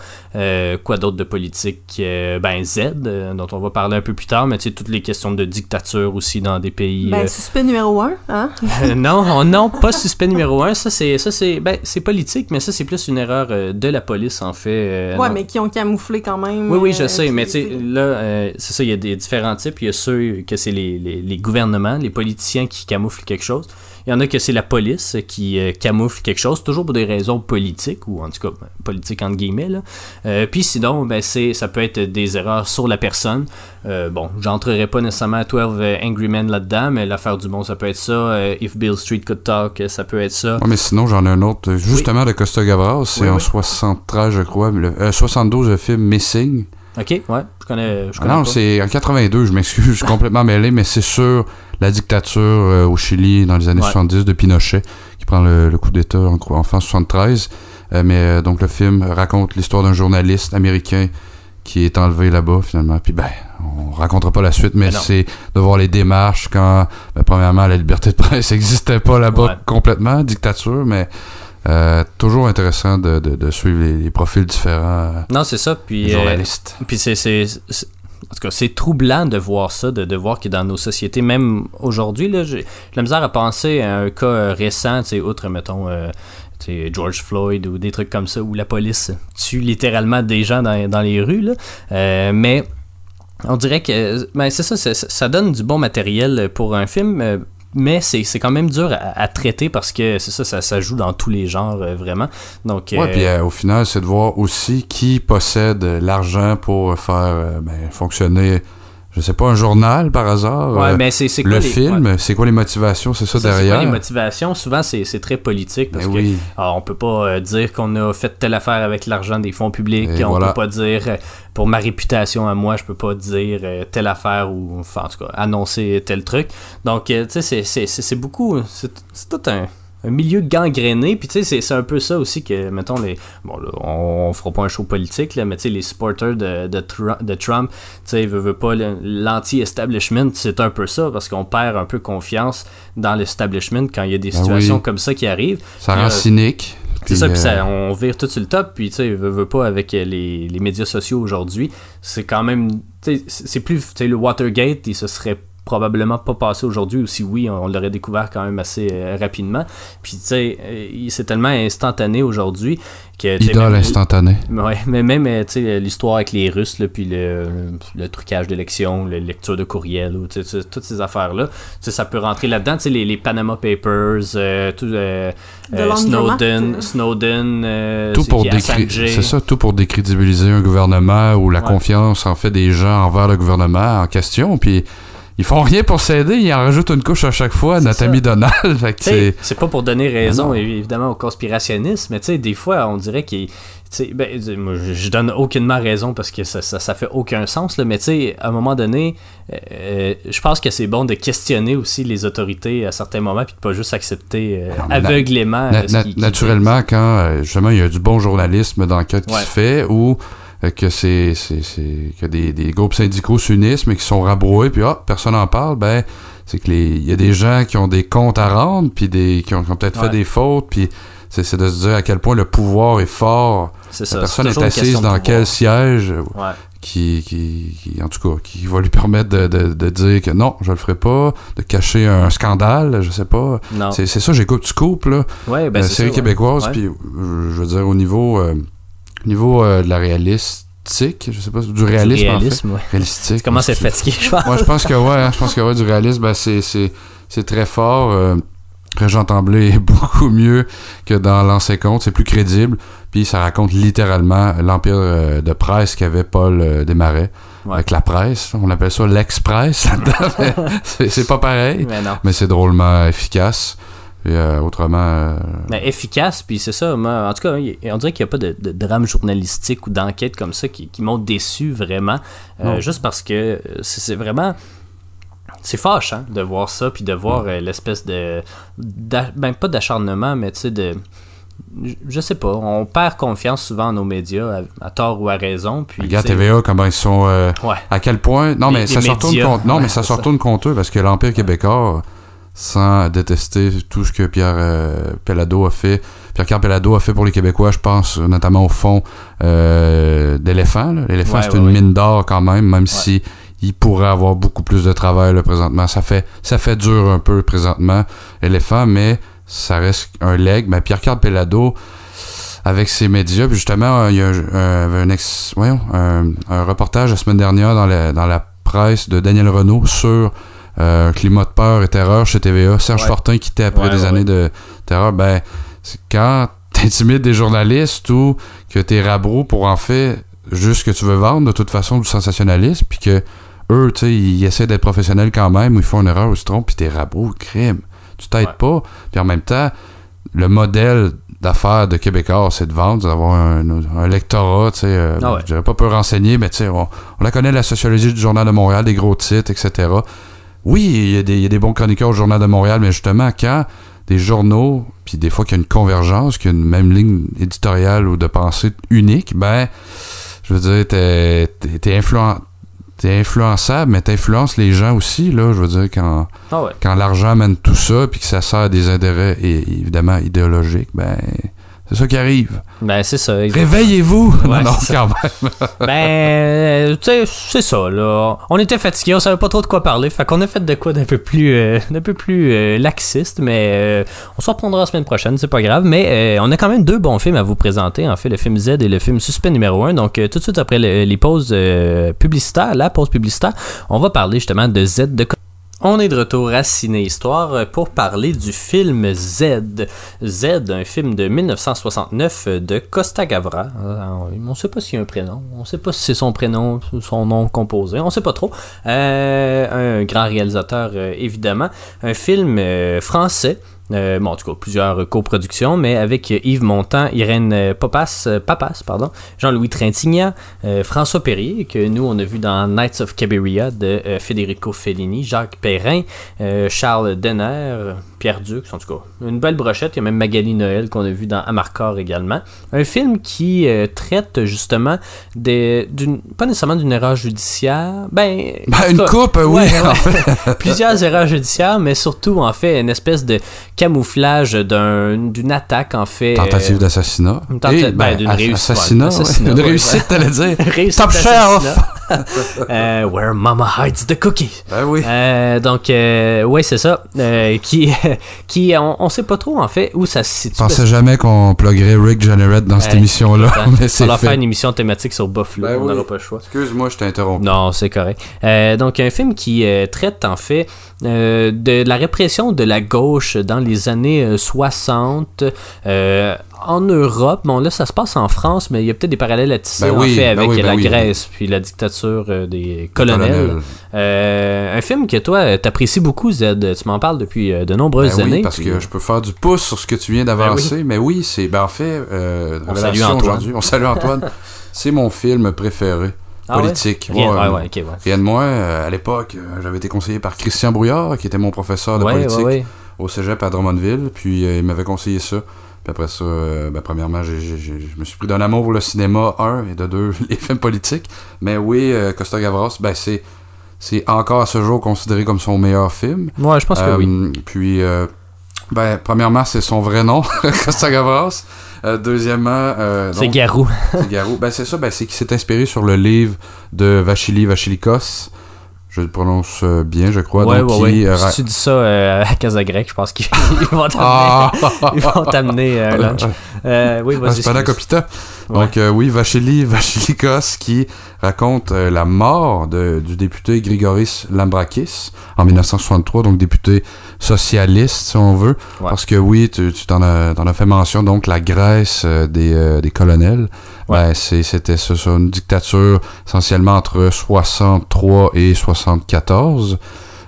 quoi d'autre de politique Ben Z, dont on va parler un peu plus tard, mais tu sais, toutes les questions de dictature aussi dans des pays. Ben, suspect numéro un, hein? non, non, pas suspect numéro un. Ça, c'est, ça, c'est, ben, c'est politique, mais ça, c'est plus une erreur euh, de la police, en fait. euh, ouais, non. mais qui ont camouflé quand même. Oui, oui, je euh, sais, mais tu sais, là, euh, c'est ça, il y a des différents types. Il y a ceux que c'est les, les, les gouvernements, les politiciens qui camouflent quelque chose. Il y en a que c'est la police qui euh, camoufle quelque chose, toujours pour des raisons politiques, ou en tout cas, ben, politiques entre guillemets. Là. Euh, puis sinon, ben, c'est, ça peut être des erreurs sur la personne. Euh, bon, j'entrerai pas nécessairement à 12 Angry Men là-dedans, mais l'affaire du monde, ça peut être ça. If Bill Street Could Talk, ça peut être ça. Ouais, mais sinon, j'en ai un autre, justement, de Costa Gavras. C'est Oui, en oui. 73, je crois. mais le- euh, 72, le film Missing. Ok, ouais, je connais, je Ah connais non, c'est en 82, je m'excuse, je suis complètement mêlé, mais c'est sur la dictature euh, au Chili dans les années Ouais. 70 de Pinochet, qui prend le, le coup d'État en, en fin 73. Euh, mais euh, donc le film raconte l'histoire d'un journaliste américain qui est enlevé là-bas finalement. Puis ben, on racontera pas la suite, mais Ben c'est de voir les démarches quand, ben, premièrement, la liberté de presse n'existait pas là-bas Ouais. complètement, dictature, mais euh, toujours intéressant de, de, de suivre les, les profils différents Non, c'est ça. Puis, euh. Puis c'est- en tout cas, c'est troublant de voir ça, de, de voir que dans nos sociétés, même aujourd'hui, j'ai la misère à penser à un cas euh, récent, outre, mettons, euh, George Floyd ou des trucs comme ça, où la police tue littéralement des gens dans, dans les rues, là. Euh, mais on dirait que, ben, c'est ça, ça donne du bon matériel pour un film. Mais c'est c'est quand même dur à, à traiter parce que c'est ça, ça, ça joue dans tous les genres, euh, vraiment. Donc, Ouais, euh, puis euh, au final, c'est de voir aussi qui possède l'argent pour faire ben, fonctionner, je sais pas, un journal par hasard. ouais, euh, mais c'est quoi le les- film, ouais. c'est quoi les motivations, c'est ça, Ça, c'est derrière? quoi les motivations? Souvent, c'est c'est très politique parce Ben que oui. ah, on peut pas euh, dire qu'on a fait telle affaire avec l'argent des fonds publics. Et on voilà. peut pas dire, euh, pour ma réputation à moi, je peux pas dire telle affaire ou, enfin, en tout cas, annoncer tel truc. Donc, tu sais, c'est- c'est- c'est c'est beaucoup, c'est tout un, un milieu gangréné. Puis, tu sais, c'est- un peu ça aussi que, mettons, les. Bon, là, on, on fera pas un show politique, là, mais tu sais, les supporters de, de, Tru- de Trump, tu sais, veut, veut pas, l'anti-establishment, c'est un peu ça, parce qu'on perd un peu confiance dans l'establishment quand il y a des Ben situations oui. comme ça qui arrivent. Ça Puis, rend euh, cynique. C'est puis, ça, puis euh, ça, on vire tout sur le top, puis tu sais, veut, veut pas avec euh, les, les médias sociaux aujourd'hui, c'est quand même, tu sais, c'est c'est plus, tu sais, le Watergate, il se serait probablement pas passé aujourd'hui, ou si oui, on, on l'aurait découvert quand même assez euh, rapidement. Puis tu sais, euh, il- c'est tellement instantané aujourd'hui que... Idole même- instantanée. Ouais, mais même euh, tu sais, l'histoire avec les Russes, là, puis le, le trucage d'élections, la lecture de courriel, ou, toutes ces affaires-là, tu sais, ça peut rentrer là-dedans. Tu sais, les, les Panama Papers, euh, tout, euh, euh, Snowden. Snowden, euh, Tout c'est pour c'est ça, tout pour décrédibiliser un gouvernement ou la Ouais. confiance en fait des gens envers le gouvernement en question. Puis ils font rien pour s'aider, ils en rajoutent une couche à chaque fois. Notre ça. ami Donald, c'est pas pour donner raison non. évidemment au conspirationnisme, mais tu sais, des fois on dirait qu'il. tu sais, Ben, moi, je donne aucunement raison parce que ça, ça, ça fait aucun sens, là, mais tu sais, à un moment donné, euh, je pense que c'est bon de questionner aussi les autorités à certains moments puis de pas juste accepter euh, Non, mais na- aveuglément. Na- euh, ce na- qui- qui- naturellement, quand euh, justement il y a du bon journalisme d'enquête qui Ouais. se fait ou euh, que c'est que des, des groupes syndicaux s'unissent mais qui sont rabroués puis ah personne n'en parle ben c'est que les il y a des gens qui ont des comptes à rendre puis des qui ont, peut-être Ouais. fait des fautes puis c'est de se dire à quel point le pouvoir est fort C'est la ça. personne c'est est assise dans quel siège euh, Ouais. qui, qui, qui, en tout cas, qui va lui permettre de, de, de dire que non, je le ferai pas, de cacher un scandale, je sais pas. Non. C'est ça, j'écoute Scoop, là, Ouais, ben la c'est série ça, québécoise, puis euh, je veux dire, au niveau euh, niveau euh, de la réalistique, je sais pas, du réalisme, Du en fait. réalisme, ouais. Réalistique. Tu commences à fatigué, je pense. Moi, je pense que ouais, hein, je pense que ouais, du réalisme, ben, c'est, c'est, c'est très fort. Euh, Régent Tremblay est beaucoup mieux que dans l'ancien conte, c'est plus crédible. Puis ça raconte littéralement l'empire euh, de presse qu'avait Paul euh, Desmarais Ouais. avec la presse. On appelle ça l'express c'est, pas pareil, mais c'est drôlement efficace. Et, euh, autrement, euh, Mais efficace, puis c'est ça. Moi, en tout cas, on dirait qu'il n'y a pas de, de drame journalistique ou d'enquête comme ça qui, qui m'ont déçu vraiment. Euh, juste parce que euh, c'est vraiment. C'est fâchant de voir ça, puis de voir euh, l'espèce de. Ben, pas d'acharnement, mais tu sais, de. je- sais pas, on perd confiance souvent en nos médias, à, à tort ou à raison. Puis, regarde TVA, comment ils sont. euh, Ouais. À quel point. Non, mais les ça se retourne contre. Non, Ouais, mais ça se retourne contre eux parce que l'Empire québécois, sans détester tout ce que Pierre euh, Pellado a fait, Pierre-Carl Pellado a fait pour les Québécois, je pense notamment au fond euh, d'éléphant. L'éléphant, Ouais, c'est ouais, une ouais. mine d'or quand même, même si il pourrait avoir beaucoup plus de travail là, présentement. Ça fait, ça fait dur un peu présentement, l'éléphant, mais ça reste un leg. Mais Pierre-Carl Pellado, avec ses médias. Puis justement, il y a un, un- un ex- voyons, un, un reportage la semaine dernière dans la, dans la presse de Daniel Renault sur euh, un climat de peur et terreur chez TVA. Serge Ouais. Fortin quittait après Ouais, des ouais, années de terreur. Ben, quand t'intimides des journalistes ou que t'es rabro pour en fait juste que tu veux vendre de toute façon du sensationnalisme, puis que eux, tu sais, ils essaient d'être professionnels quand même, ou ils font une erreur ou ils se trompent, puis t'es rabro, crime. Tu t'aides pas. Puis en même temps, le modèle d'affaires de Québécois, c'est de vendre, d'avoir un, un lectorat, tu sais, euh, Ah ouais. je dirais pas peu renseigné, mais tu sais, on, on la connaît, la sociologie du Journal de Montréal, des gros titres, etc. Oui, il y, a des- il y a des bons chroniqueurs au Journal de Montréal, mais justement, quand des journaux, puis des fois qu'il y a une convergence, qu'il y a une même ligne éditoriale ou de pensée unique, ben, je veux dire, t'es, t'es, t'es influen- t'es influençable, mais t'influences les gens aussi, là, je veux dire, quand Ah ouais. quand l'argent mène tout ça, puis que ça sert à des intérêts et, évidemment idéologiques, ben c'est ça qui arrive. Ben, c'est ça. Réveillez-vous! Ouais, non, non, c'est quand même. Ben, tu sais, c'est ça, là. On était fatigués, on savait pas trop de quoi parler, fait qu'on a fait de quoi d'un peu plus, euh, d'un peu plus euh, laxiste, mais euh, on se reprendra la semaine prochaine, c'est pas grave. Mais euh, on a quand même deux bons films à vous présenter, en fait, le film Z et le film Suspect numéro 1. Donc, tout de suite après le- les pauses publicitaires, la pause publicitaire, on va parler justement de Z de on est de retour à Ciné Histoire pour parler du film Z. Z, un film de 1969 de Costa Gavra. Euh, On ne sait pas s'il y a un prénom, on ne sait pas si c'est son prénom, son nom composé, on ne sait pas trop. Euh, un grand réalisateur, euh, évidemment. Un film euh, français. Euh, bon, en tout cas, plusieurs coproductions, mais avec euh, Yves Montand, Irène euh, Papas, Papas pardon, Jean-Louis Trintignant, François Perrier, que nous, on a vu dans Knights of Cabiria de Federico Fellini, Jacques Perrin, Charles Denner, Pierre Dux, en tout cas, une belle brochette. Il y a même Magali Noël qu'on a vu dans Amarcord également. Un film qui euh, traite justement des, d'une, pas nécessairement d'une erreur judiciaire, ben, Ben, une cas, coupe, oui. Ouais, en ouais. fait. plusieurs erreurs judiciaires, mais surtout, en fait, une espèce de camouflage d'un, d'une attaque, en fait. Tentative euh, d'assassinat. une tenta- Et, ben, d'une ass- réussite, Assassinat, ouais, assassinat, Une réussite, t'allais dire. réussite Top. Euh, where Mama hides the cookie. Ben oui. Euh, donc, euh, ouais, c'est ça. Euh, qui, qui on, on sait pas trop, en fait, où ça se situe. Je pensais jamais qu'on pluguerait Rick Jenneret dans cette émission-là, on c'est va faire fait. une émission thématique sur Buffalo. Ben on oui. n'aura pas le choix. Excuse-moi, je t'ai interrompu. Non, c'est correct. Euh, donc, un film qui euh, traite en fait euh, de la répression de la gauche dans les années euh, 60 euh, en Europe. Bon, là, ça se passe en France, mais il y a peut-être des parallèles à tisser Ben en fait ben avec oui, ben la oui. Grèce puis la dictature euh, des colonels. Colonel. Euh, un film que toi, t'apprécies beaucoup, Z. Tu m'en parles depuis euh, de nombreuses oui, années. parce puis- que je peux faire du pouce sur ce que tu viens d'avancer, mais oui, c'est ben en fait euh, On salue Antoine. aujourd'hui. On salue Antoine. c'est mon film préféré Ah ouais? politique. Rien, Ouais, ouais, euh, ouais. Rien de euh, à l'époque, euh, j'avais été conseillé par Christian Brouillard, qui était mon professeur de politique au cégep à Drummondville, puis euh, il m'avait conseillé ça. Puis après ça, euh, ben, premièrement, je me suis pris d'un amour pour le cinéma, un, et de deux, les films politiques. Mais oui, euh, Costa Gavras, ben, c'est, c'est encore à ce jour considéré comme son meilleur film. Ouais, je pense que oui. Puis, euh, ben, premièrement, c'est son vrai nom, Costa Gavras. Deuxièmement, euh, C'est Garou. c'est Garou. Ben, c'est ça, ben, c'est qu'il s'est inspiré sur le livre de Vachili Vachilikos. Je le prononce euh, bien, je crois. ouais, donc, ouais, qui, ouais. euh, Si tu dis ça euh, à Casa Grec, je pense qu'ils ils vont t'amener, Ah! ils vont t'amener euh, un lunch. Euh, oui, Ah, vas-y. c'est pas la copita. Donc oui, Vacheli Vachilikos qui raconte la mort de- du député Grigoris Lambrakis en 1963, donc député socialiste si on veut. Ouais. Parce que oui, tu t'en as, fait mention, donc la Grèce euh, des, euh, des colonels, Ouais. ben, c'était ça, ça, une dictature essentiellement entre 63 et 74.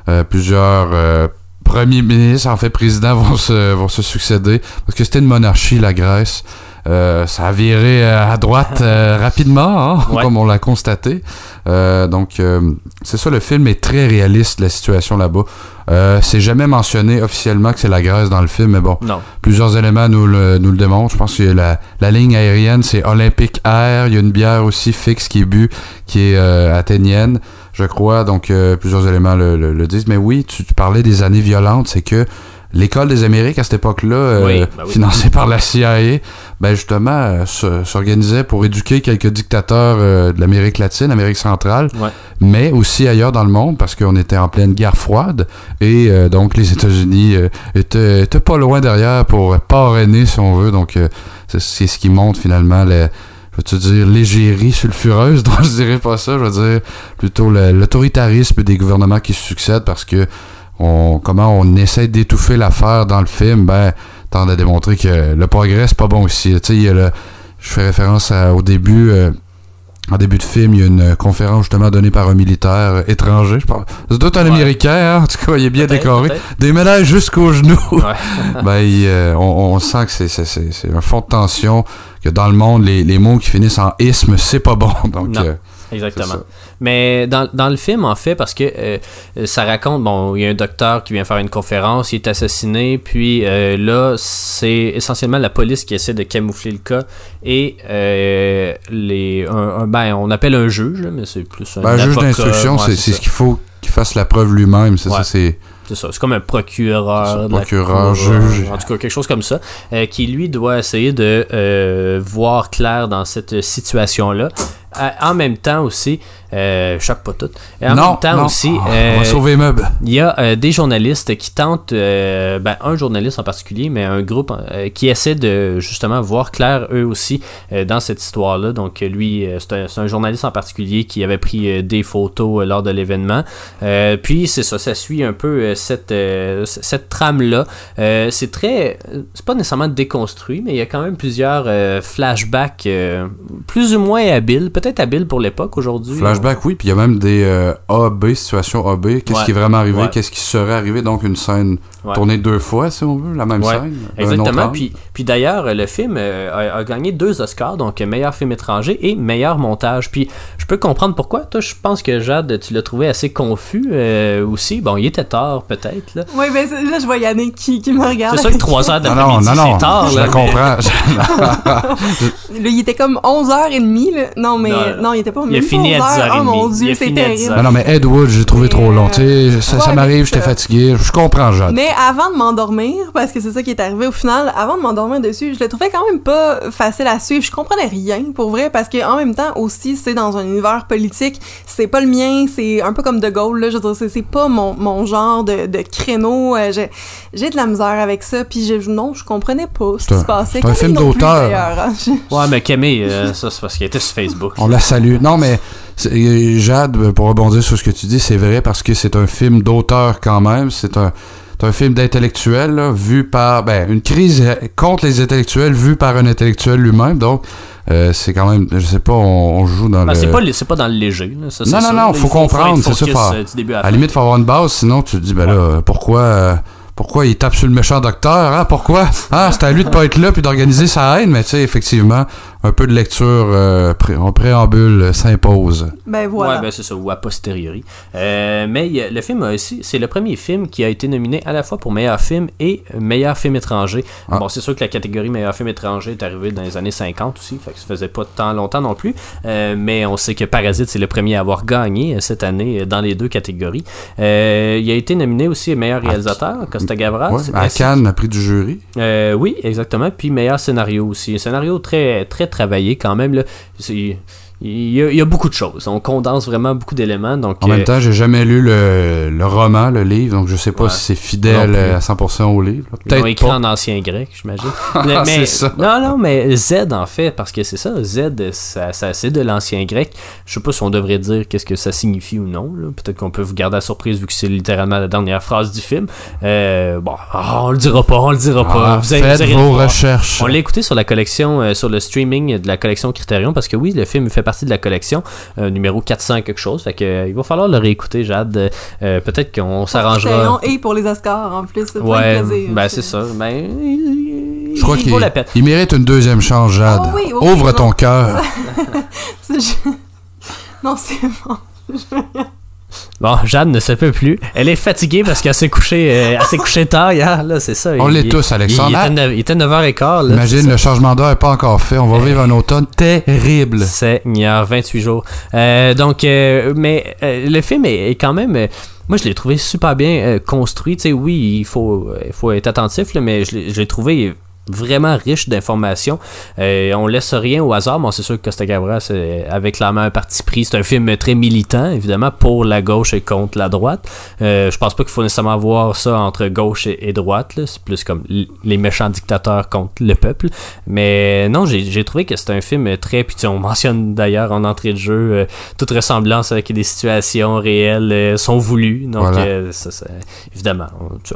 Euh, plusieurs euh, premiers ministres, en fait présidents, vont se, vont se succéder. Parce que c'était une monarchie, la Grèce. Euh, ça a viré à droite euh, rapidement, hein, Ouais. comme on l'a constaté. Euh, donc, euh, c'est ça, le film est très réaliste, la situation là-bas. Euh, c'est jamais mentionné officiellement que c'est la Grèce dans le film, mais bon, Non. plusieurs éléments nous le, nous le démontrent. Je pense que la, la ligne aérienne, c'est Olympic Air. Il y a une bière aussi fixe qui est bu, qui est euh, athénienne, je crois. Donc, euh, plusieurs éléments le, le- le disent. Mais oui, tu, tu parlais des années violentes. C'est que l'école des Amériques, à cette époque-là, euh, Oui, ben oui. financée par la CIA, ben justement, euh, s'organisait pour éduquer quelques dictateurs euh, de l'Amérique latine, Amérique centrale, Ouais. mais aussi ailleurs dans le monde, parce qu'on était en pleine guerre froide. Et donc, les États-Unis étaient, étaient pas loin derrière pour parrainer, si on veut. Donc, c'est ce qui montre finalement la, je veux te dire, l'égérie sulfureuse, donc je dirais pas ça, je veux dire plutôt l'autoritarisme des gouvernements qui se succèdent parce que on, comment on essaie d'étouffer l'affaire dans le film, ben, tente à démontrer que le progrès, c'est pas bon aussi. Tu sais, je fais référence à- au début, euh, en début de film, il y a une conférence justement donnée par un militaire étranger, je pense. C'est tout un Ouais. américain, hein, en tout cas, il est bien décoré. Des médailles jusqu'aux genoux. Ouais. ben, il, euh, on, on sent que c'est- c'est c'est- c'est un fond de tension, que dans le monde, les, les mots qui finissent en isme, c'est pas bon. Donc, euh, Exactement. Mais dans, dans le film, en fait, parce que euh, ça raconte, bon, il y a un docteur qui vient faire une conférence, il est assassiné, puis euh, là, c'est essentiellement la police qui essaie de camoufler le cas et euh, les, un, un- ben, on appelle un juge, là, mais c'est plus un, ben, un juge d'instruction, ouais, c'est ce qu'il faut qu'il fasse la preuve lui-même. C'est Ouais. ça, c'est. C'est ça, c'est comme un procureur. Ça, procureur, cour, juge. En tout cas, quelque chose comme ça, euh, qui lui doit essayer de euh, voir clair dans cette situation-là. Euh, en même temps aussi, euh, choque pas tout. Et en non, même temps non. aussi, Ah, on euh, va sauver les meubles. il y a euh, des journalistes qui tentent, euh, ben, un journaliste en particulier, mais un groupe euh, qui essaie de justement voir clair eux aussi euh, dans cette histoire-là. Donc euh, lui, euh, c'est un, journaliste en particulier qui avait pris euh, des photos euh, lors de l'événement. Euh, puis c'est ça, ça suit un peu euh, cette, euh, cette trame-là. Euh, c'est très, euh, c'est pas nécessairement déconstruit, mais il y a quand même plusieurs euh, flashbacks euh, plus ou moins habiles, peut-être habiles pour l'époque aujourd'hui. Flashback, oui, puis il y a même des euh, AB, situation AB. Qu'est-ce Ouais. qui est vraiment arrivé, Ouais. qu'est-ce qui serait arrivé? Donc, une scène Ouais. tournée deux fois, si on veut, la même Ouais. scène. Exactement. Puis, puis d'ailleurs, le film euh, a, a gagné deux Oscars, donc meilleur film étranger et meilleur montage. Puis je peux comprendre pourquoi. Toi, je pense que Jade, tu l'as trouvé assez confus euh, aussi. Bon, il était tard peut-être. Là. Oui, ben c'est- là, je vois Yannick qui, qui me regarde. C'est sûr que 3 heures d'après-midi, non, non, non, c'est tard. je là, la mais- comprends. Là, il était comme 11h30, là. Non, mais Non, il était pas Il a fini à 11 heures. 10h30. Oh mon dieu, a c'est terrible. 10h30. non, non, mais Ed Wood, j'ai trouvé Mais, trop long. Tu sais, ça, m'arrive, j'étais fatigué. Je comprends, Jade. Mais avant de m'endormir, parce que c'est ça qui est arrivé au final, avant de m'endormir dessus, je le trouvais quand même pas facile à suivre. Je comprenais rien, pour vrai, parce que en même temps aussi, c'est dans un univers politique, c'est pas le mien, c'est un peu comme De Gaulle, là, je veux dire, c'est- pas mon, mon genre de, de créneau. euh, j'ai- de la misère avec ça, puis je, non, je comprenais pas ce qui se passait. c'est un film d'auteur. hein. Ouais, mais Camille, euh, ça c'est parce qu'il était sur Facebook. On la salue. Non, mais euh, Jade, pour rebondir sur ce que tu dis, c'est vrai parce que c'est un film d'auteur quand même. C'est un, un film d'intellectuel, vu par. Ben, une crise euh, contre les intellectuels vue par un intellectuel lui-même. Donc, euh, c'est quand même. Je sais pas, on, on joue dans Ah, le. c'est pas, pas dans le léger. Là, ça, Non, non, non, là. faut Il comprendre, c'est ça, faut- euh, à la limite, faut avoir une base, sinon tu te dis, ben là, pourquoi. euh, pourquoi il tape sur le méchant docteur, hein? Pourquoi? Ah, c'est à lui de pas être là puis d'organiser sa haine, mais tu sais, effectivement, un peu de lecture euh, pré- en préambule euh, s'impose. Ben voilà. Ouais, ben c'est ça, ou a posteriori. Euh, mais a- le film a aussi, c'est le premier film qui a été nominé à la fois pour meilleur film et meilleur film étranger. Ah. Bon, c'est sûr que la catégorie meilleur film étranger est arrivée dans les années 50 aussi, fait que ça faisait pas tant longtemps non plus. Euh, mais on sait que Parasite, c'est le premier à avoir gagné cette année dans les deux catégories. Euh, il a été nominé aussi meilleur réalisateur, Costa Gavras. Ouais, à Cannes, a pris du jury. euh, oui, exactement. Puis meilleur scénario aussi. Un scénario très très travaillé quand même. Là. Il y, a, il y a beaucoup de choses. On condense vraiment beaucoup d'éléments. Donc, En euh, même temps, j'ai jamais lu le, le roman, le livre, donc je sais pas Ouais. si c'est fidèle à 100% au livre. Peut-être écrit pas. en ancien grec, j'imagine. Ah, mais, c'est ça. Non, non, mais Z, en fait, parce que c'est ça, Z, ça, ça, c'est de l'ancien grec. Je sais pas si on devrait dire qu'est-ce que ça signifie ou non. Peut-être qu'on peut vous garder la surprise vu que c'est littéralement la dernière phrase du film. Euh, bon, ah, on le dira pas, on le dira pas. Ah, Vous faites vos recherches. On l'a écouté sur la collection, euh, sur le streaming de la collection Criterion, parce que oui, le film fait partie de la collection, euh, numéro 400 quelque chose. Fait que, euh, il va falloir le réécouter, Jade. Euh, Peut-être qu'on s'arrangera. Et pour les Oscars, en plus. Ouais, plaisir. ben c'est ça. Ben, il, Je crois il qu'il vaut la peine. il mérite une deuxième chance, Jade. Oh oui, oui, oui, Ouvre ton cœur. C'est- je- Non, c'est bon. Bon, Jade ne se peut plus. Elle est fatiguée parce qu'elle s'est couchée, euh, couchée tard hier. Là, c'est ça. On Il- l'est tous, Alexandre. Il, il était neuf- il était 9h15. Là, Imagine, c'est le changement d'heure n'est pas encore fait. On va vivre un automne terrible. ça. Seigneur, 28 jours. Euh, donc, euh, mais le film est, est quand même. moi, je l'ai trouvé super bien euh, construit. Tu sais, oui, il faut, il faut être attentif, là, mais je l'ai trouvé vraiment riche d'informations. Euh, on laisse rien au hasard. Bon, c'est sûr que Costa Gavras avait clairement un parti pris. C'est un film très militant, évidemment, pour la gauche et contre la droite. Euh, je pense pas qu'il faut nécessairement voir ça entre gauche et, et droite. C'est plus comme les méchants dictateurs contre le peuple. Mais non, j'ai trouvé que c'est un film très... Puis on mentionne d'ailleurs en entrée de jeu euh, toute ressemblance avec des situations réelles euh, sont voulues. Donc, Voilà. euh, ça, ça- évidemment,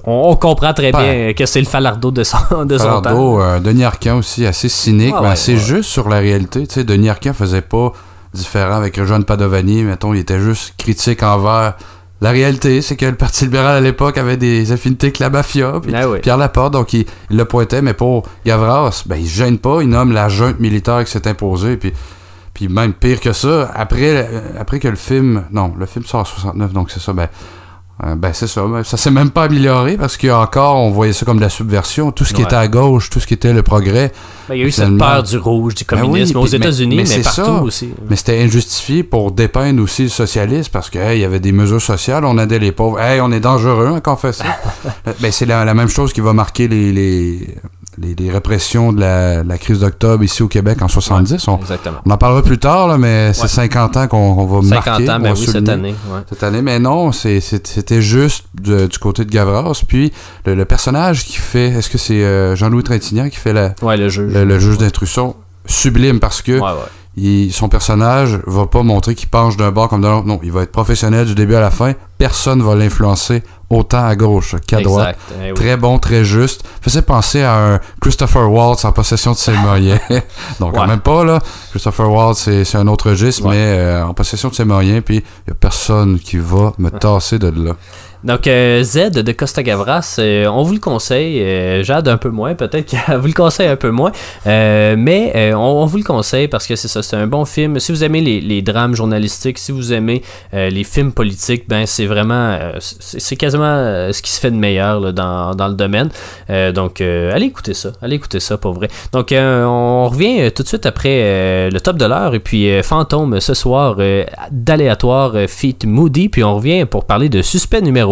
on, on- comprend très bien que c'est le falardeau de son, de son temps. Falardeau, euh, Denis Arcand aussi, assez cynique, Ouais, mais ouais, assez ouais. juste sur la réalité. Tu sais, Denis Arcand faisait pas différent avec John Padovani. Mettons, il était juste critique envers la réalité. C'est que le Parti libéral à l'époque avait des affinités avec la mafia. Puis Ah oui. Pierre Laporte, donc il, il le pointait, mais pour Gavras, ben, il se gêne pas. Il nomme la junte militaire qui s'est imposée. Puis, puis même pire que ça, après, après que le film. Non, le film sort en 69, donc c'est ça. Ben, euh, ben c'est ça, ça s'est même pas amélioré parce qu'encore on voyait ça comme de la subversion, tout ce qui Ouais. était à gauche, tout ce qui était le progrès, Ben, il y a eu cette peur du rouge, du Ben oui, communisme aux mais- États-Unis, mais partout ça. aussi. mais c'était injustifié pour dépeindre aussi le socialisme parce que hey, il y avait des mesures sociales, on aidait les pauvres. Hey, on est dangereux hein, quand on fait ça. ben c'est la, la même chose qui va marquer les, les, les, les répressions de la, la crise d'octobre ici au Québec en 70. On, Exactement. on en parlera plus tard, là, mais c'est Ouais. 50 ans qu'on va 50 marquer. ans, on ben oui, cette année. ouais. cette année, mais non, c'était juste de- du côté de Gavras. Puis le, le personnage qui fait, est-ce que c'est euh, Jean-Louis Trintignant qui fait la, le jeu. le, le juge d'instruction sublime parce que il- son personnage va pas montrer qu'il penche d'un bord comme de l'autre. Non, il va être professionnel du début à la fin. Personne va l'influencer autant à gauche qu'à droite. Eh oui. Très bon, très juste. Faisait penser à un Christopher Waltz en possession de ses moyens. Donc, quand même pas, là. Christopher Waltz, c'est c'est un autre registre, Ouais. mais euh, en possession de ses moyens, puis il y a personne qui va me tasser de là. Donc, euh, Z de Costa Gavras, euh, on vous le conseille. euh, Jade un peu moins, peut-être qu'elle vous le conseille un peu moins. Euh, mais on, vous le conseille parce que c'est ça, c'est un bon film. Si vous aimez les, drames journalistiques, si vous aimez les films politiques, ben c'est vraiment, c'est quasiment ce qui se fait de meilleur dans, dans le domaine. Donc, allez écouter ça. Allez écouter ça pour vrai. Donc, on revient tout de suite après le top de l'heure et puis Fantôme ce soir d'aléatoire feat Moody. Puis on revient pour parler de suspect numéro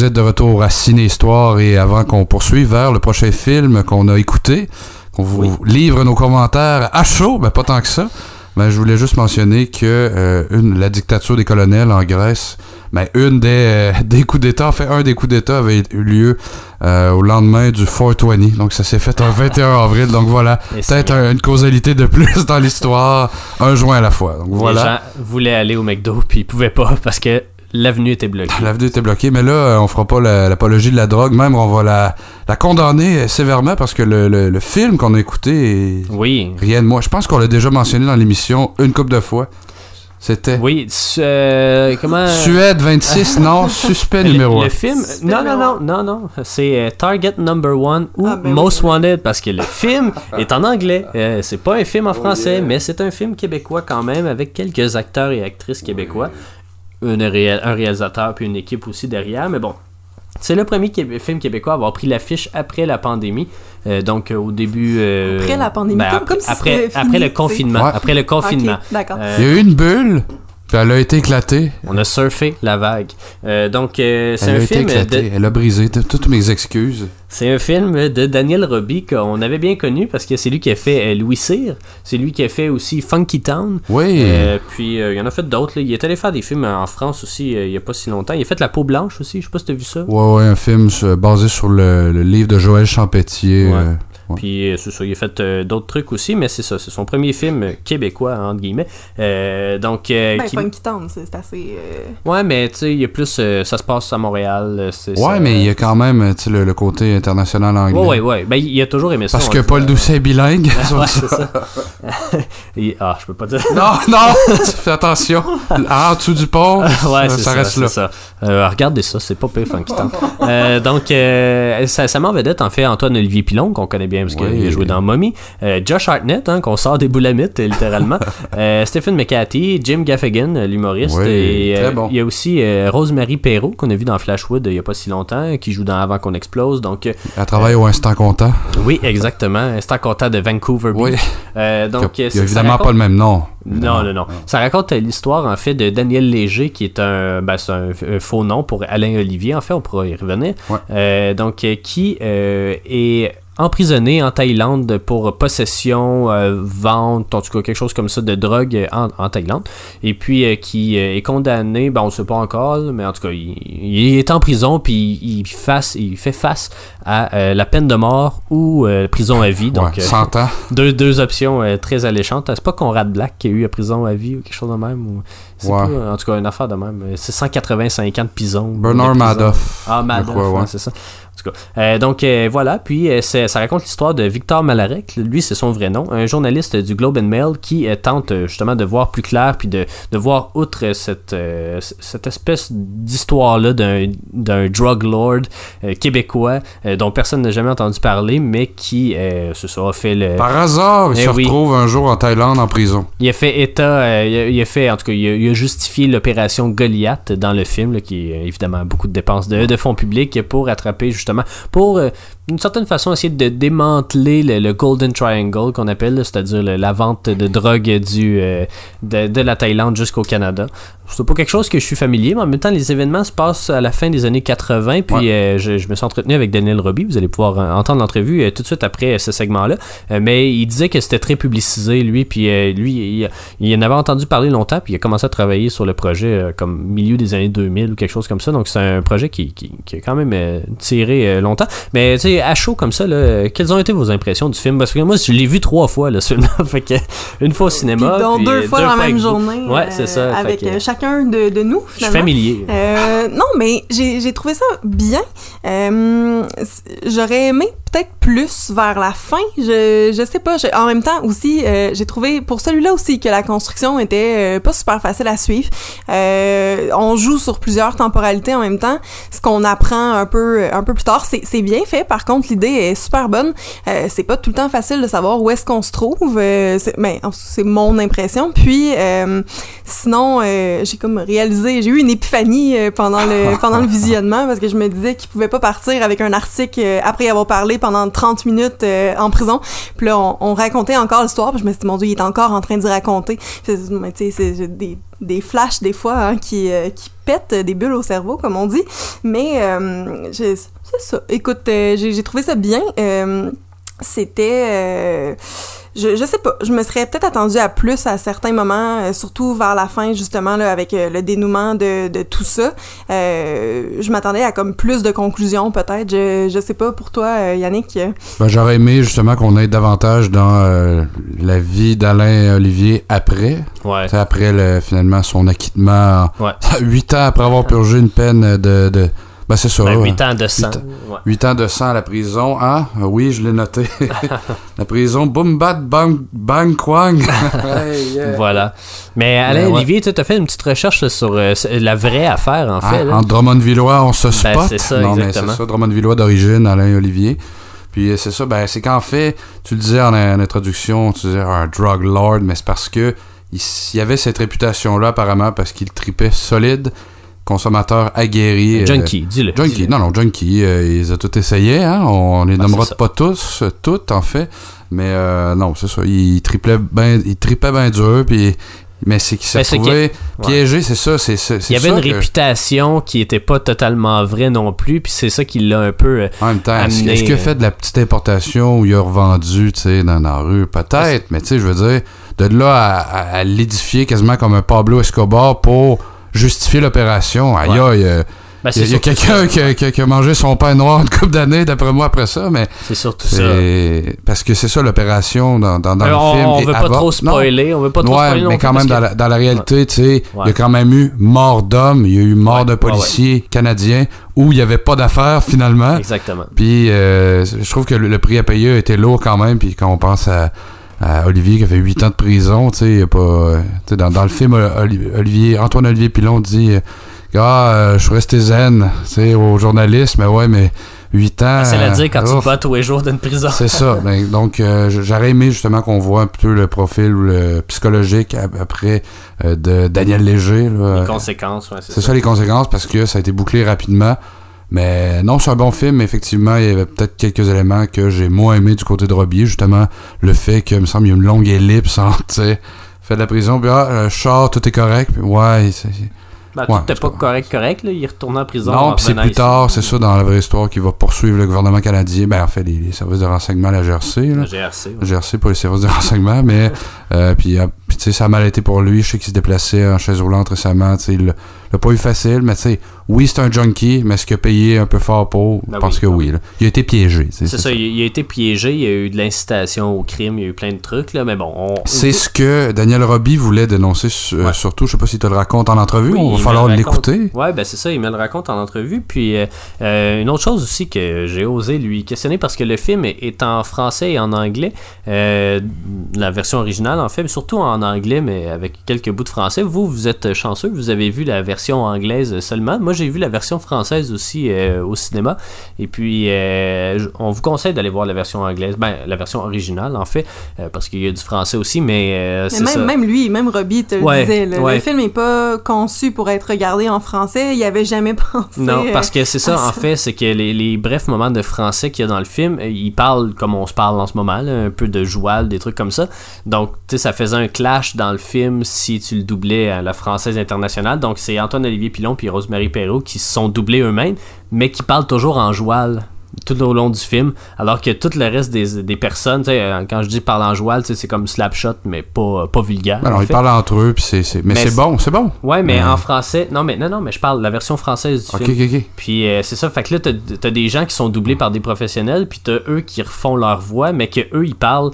Vous êtes de retour à Ciné Histoire et avant qu'on poursuive vers le prochain film qu'on a écouté, qu'on vous livre nos commentaires à chaud, ben pas tant que ça, ben je voulais juste mentionner que euh, une, la dictature des colonels en Grèce, ben une des, euh, des coups d'État, en fait un des coups d'État avait eu lieu euh, au lendemain du 420, donc ça s'est fait un 21 avril, donc voilà, peut-être un- une causalité de plus dans l'histoire, un joint à la fois, donc Les voilà. gens voulaient aller au McDo, puis ils pouvaient pas parce que l'avenue était bloquée. L'avenue était bloquée, mais là, euh, on fera pas la- l'apologie de la drogue. Même, on va la, la condamner euh, sévèrement parce que le, le- le film qu'on a écouté est Oui. rien de moi. Je pense qu'on l'a déjà mentionné dans l'émission une couple de fois. C'était Oui, su- euh, comment... Suède 26, non, suspect Le- numéro le 1. film, non, non, non, non, non, c'est euh, Target Number One ou Ah, ben Most oui. Wanted parce que le film est en anglais. Euh, c'est pas un film en français, mais c'est un film québécois quand même avec quelques acteurs et actrices québécois, Une un réalisateur puis une équipe aussi derrière. Mais bon, c'est le premier film québécois à avoir pris l'affiche après la pandémie. Euh, donc euh, au début. euh, Après la pandémie, comme- après, comme si après, fini, après le confinement. Ouais. Après le confinement. Ok, d'accord. Euh, Il y a eu une bulle, puis elle a été éclatée. on a surfé la vague. Euh, donc euh, c'est Elle a un été film de, éclatée. Elle a brisé toutes mes excuses. C'est un film de Daniel Roby qu'on avait bien connu parce que c'est lui qui a fait euh, Louis Cyr, c'est lui qui a fait aussi Funky Town. Oui. Puis il y en a fait d'autres. Il est allé faire des films en France aussi il y a pas si longtemps. Il a fait La peau blanche aussi. Je sais pas si t'as vu ça. Ouais, ouais, un film basé sur le, le livre de Joël Champetier. Ouais. Ouais. Puis euh, c'est ça, il a fait euh, d'autres trucs aussi, mais c'est ça, c'est son premier film québécois entre guillemets. Euh, donc euh, Ben, qui- Funky Town, c'est c'est assez. euh, ouais, mais tu sais, il y a plus, euh, ça se passe à Montréal. c'est ouais, ça. mais il y a quand même tu sais, le, le côté international anglais. Ouais, ouais, ouais. Ben il a toujours aimé ça. Parce que dit, Paul Doucet est bilingue. ouais, c'est ça. Ah, je peux pas dire. non, non, fais attention. En dessous du pont, ouais, ça, c'est ça, reste c'est là. ça. Euh, regardez ça, c'est pas pire Funky Town. Euh, donc, euh, ça, ça m'en vedette, en fait, Antoine-Olivier Pilon, qu'on connaît bien parce Oui. qu'il a joué dans Mommy. Euh, Josh Hartnett, hein, qu'on sort des boulamites, euh, littéralement. euh, Stephen McCarthy, Jim Gaffigan, l'humoriste. Oui, et très bon. il y a aussi Rosemary Perrault, qu'on a vu dans Flashwood il y a pas si longtemps, qui joue dans Avant qu'on explose. Donc, Elle travaille au instant comptant. oui, exactement. C'est en comptant de Vancouver Oui. Donc, il y euh, a évidemment raconte- pas le même nom. non, non, non. Ça raconte l'histoire, en fait, de Daniel Léger, qui est un, ben, c'est un, un faux nom pour Alain Olivier, en fait, on pourra y revenir. Ouais. Euh, donc, qui euh, est emprisonné en Thaïlande pour possession, euh, vente, en tout cas quelque chose comme ça de drogue euh, en, en Thaïlande. Et puis euh, qui est condamné, ben on ne sait pas encore, mais en tout cas il, il est en prison puis il, face, il fait face à euh, la peine de mort ou prison à vie. Donc ouais, euh, 100 ans. deux, deux options très alléchantes. C'est pas Conrad Black qui a eu la prison à vie ou quelque chose de même. Ou... C'est Ouais. pas, en tout cas, une affaire de même. C'est 185 ans de prison. Bernard. Madoff. Ah, Madoff, ouais, c'est ça. En tout cas, euh, donc euh, voilà, puis euh, ça raconte l'histoire de Victor Malarek, lui c'est son vrai nom, un journaliste du Globe and Mail qui tente justement de voir plus clair puis de, de voir outre cette, espèce d'histoire-là d'un d'un drug lord québécois dont personne n'a jamais entendu parler, mais qui, euh, c'est ça, a fait le... Par hasard, il Eh se oui. retrouve un jour en Thaïlande en prison. Il a fait état, il, a, il a fait, en tout cas, il a, il a justifié l'opération Goliath dans le film, là, qui est évidemment beaucoup de dépenses de, de fonds publics pour attraper justement, pour euh, d'une certaine façon essayer de démanteler le, le Golden Triangle qu'on appelle, c'est-à-dire la vente de drogue du, euh, de, de la Thaïlande jusqu'au Canada. C'est pas quelque chose que je suis familier, mais en même temps, les événements se passent à la fin des années 80, puis Ouais. euh, je, je me suis entretenu avec Daniel Roby, vous allez pouvoir euh, entendre l'entrevue euh, tout de suite après ce segment-là, mais il disait que c'était très publicisé, lui, puis lui, il, il en avait entendu parler longtemps, puis il a commencé à travailler sur le projet comme milieu des années 2000 ou quelque chose comme ça, donc c'est un projet qui, qui, qui a quand même tiré longtemps. Mais tu sais, à chaud comme ça, là, euh, quelles ont été vos impressions du film? Parce que moi, je l'ai vu trois fois, là, ce film-là, fait que une fois au cinéma, Puis puis, deux euh, fois dans la même journée. Ouais, euh, c'est ça. fait Avec que, euh, chacun de, de nous, je suis familier. Euh, non, mais j'ai trouvé ça bien. Euh, J'aurais aimé peut-être plus vers la fin. Je, je sais pas. je- en même temps aussi, euh, j'ai trouvé pour celui-là aussi que la construction était euh, pas super facile à suivre. Euh, on joue sur plusieurs temporalités en même temps. Ce qu'on apprend un peu un peu plus tard, c'est bien fait. Par contre, l'idée est super bonne. C'est pas tout le temps facile de savoir où est-ce qu'on se trouve. C'est- mais c'est mon impression. Puis sinon, j'ai comme réalisé, j'ai eu une épiphanie pendant le pendant le visionnement parce que je me disais qu'il pouvait pas partir avec un article après avoir parlé pendant 30 minutes euh, en prison. Puis là, on, on racontait encore l'histoire. Puis je me suis dit, mon Dieu, il est encore en train d'y raconter. Tu sais, c'est des des flashs des fois hein, qui, euh, qui pète des bulles au cerveau, comme on dit. Mais euh, c'est ça. Écoute, j'ai trouvé ça bien. C'était je, je sais pas je me serais peut-être attendue à plus à certains moments euh, surtout vers la fin justement là avec euh, le dénouement de, de tout ça Euh, je m'attendais à comme plus de conclusions peut-être je, je sais pas pour toi euh, Yannick Ben, J'aurais aimé justement qu'on aille davantage dans euh, la vie d'Alain Olivier après. Ouais. Après le- finalement son acquittement. Ouais. Huit ans après avoir purgé une peine de. de ben c'est ça. Ben, ouais. 8 ans de sang. Huit ans. De sang à la prison, hein? Ah Oui, je l'ai noté. la prison, boum, bat, bang, bang. Hey, yeah. Voilà. Mais Alain Ben, ouais. Olivier, tu as fait une petite recherche sur euh, la vraie affaire, en fait. Ah, là. en Drummondvillois, on se spot. Ben, c'est ça, non, mais exactement. c'est ça, Drummondvillois d'origine, Alain Olivier. Puis euh, c'est ça, ben c'est qu'en fait, tu le disais en, en introduction, tu disais un drug lord, mais c'est parce que il y avait cette réputation-là apparemment parce qu'il tripait solide, consommateur aguerri. euh, Junkie, dis-le. Junkie, non, non, Junkie, euh, ils ont tout essayé, hein, on, on les Ah, nommera pas tous, toutes en fait, mais euh, non, c'est ça, il triplait ben, bien dur, puis mais c'est qu'il s'est Ben, trouvé piégé, c'est ça, c'est Il y avait ça une que- réputation qui était pas totalement vraie non plus, puis c'est ça qui l'a un peu. En même temps, est-ce est-ce qu'il a fait de la petite importation où il a revendu, tu sais, dans la rue? Peut-être, mais tu sais, je veux dire, de là à, à- à l'édifier quasiment comme un Pablo Escobar pour justifier l'opération, aïe aïe, euh, ben, il y a, quelqu'un qui, a- qui a- qui a mangé son pain noir une couple d'années, d'après moi, après ça, mais C'est surtout ça. Parce que c'est ça l'opération dans, dans, dans le on, film. on veut pas trop spoiler, on veut pas trop ouais, spoiler mais quand même, dans que- la, dans la réalité, tu sais, il y a quand même eu mort d'homme, il y a eu mort de policiers canadiens où il n'y avait pas d'affaires finalement. Exactement. Puis euh, je trouve que le, le prix à payer a été lourd quand même. Puis quand on pense à, Olivier qui a fait 8 ans de prison, tu sais, pas. euh, tu sais, dans, dans le film, Oli- Olivier, Antoine Olivier Pilon dit euh, Ah, euh, je suis resté zen, tu sais, au journaliste, mais ouais, mais 8 ans. C'est à dire quand tu euh, tous les jours d'une prison. c'est ça. Ben, donc, euh, j'aurais aimé justement qu'on voit un peu le profil le psychologique ap- après euh, de Daniel Léger. là. Les conséquences, ouais, c'est C'est ça les conséquences parce que ça a été bouclé rapidement. Mais non, c'est un bon film, mais effectivement, il y avait peut-être quelques éléments que j'ai moins aimé du côté de Robier. Justement, le fait que, il me semble, il y a une longue ellipse entre, tu sais, fait de la prison, puis ah, je sors, tout est correct, puis ouais, c'est- Ben, Ouais, tout était c'est pas correct, correct. Là. Il est retourné en prison. Non, puis c'est plus tard, c'est ça, dans la vraie histoire, qu'il va poursuivre le gouvernement canadien, ben en fait, les, les services de renseignement à la GRC, là. Le GRC. ouais. GRC pour les services de renseignement, mais euh, puis, euh, puis, tu sais, ça a mal été pour lui. Je sais qu'il se déplaçait en chaise roulante récemment. Tu sais, l'a pas eu facile, mais tu sais, oui, c'est un junkie, mais est-ce qu'il a payé un peu fort pour? Ben Je pense oui, que ben oui. là. Il a été piégé. C'est ça, il, il a été piégé, il y a eu de l'incitation au crime, il y a eu plein de trucs, là, mais bon, on... C'est ce que Daniel Roby voulait dénoncer euh, Ouais. surtout. Je sais pas si tu le racontes en entrevue. Oui, on va il falloir l'écouter. Ouais, ben c'est ça, il me le raconte en entrevue. Puis euh, euh, une autre chose aussi que j'ai osé lui questionner parce que le film est, est en français et en anglais, euh, la version originale en fait, mais surtout en anglais, mais avec quelques bouts de français. Vous, vous êtes chanceux, vous avez vu la version anglaise seulement. Moi, j'ai vu la version française aussi euh, au cinéma. Et puis, euh, on vous conseille d'aller voir la version anglaise, ben la version originale en fait, euh, parce qu'il y a du français aussi, mais Mais c'est ça. même, lui, même Robbie te le disait. là, ouais. Le film n'est pas conçu pour être regardé en français. Il avait jamais pensé. Non, parce que c'est ça, en fait, c'est que les, les brefs moments de français qu'il y a dans le film, ils parlent comme on se parle en ce moment, là, un peu de joual, des trucs comme ça. Donc, tu sais, ça faisait un clash dans le film si tu le doublais à la française internationale. Donc, c'est Antoine-Olivier Pilon puis Rosemary Perrault qui se sont doublés eux-mêmes, mais qui parlent toujours en joual tout au long du film, alors que tout le reste des, des personnes, tu sais, euh, quand je dis parle en joual, c'est comme slapshot, mais pas, pas vulgaire. Alors, en ils parlent entre eux, puis c'est, c'est- mais, Mais c'est bon, c'est bon. Ouais, mais en français, non, mais non, non, mais je parle de la version française du film. ok, ok. Puis euh, c'est ça, fait que là, t'as, t'as des gens qui sont doublés par des professionnels, puis t'as eux qui refont leur voix, mais que eux ils parlent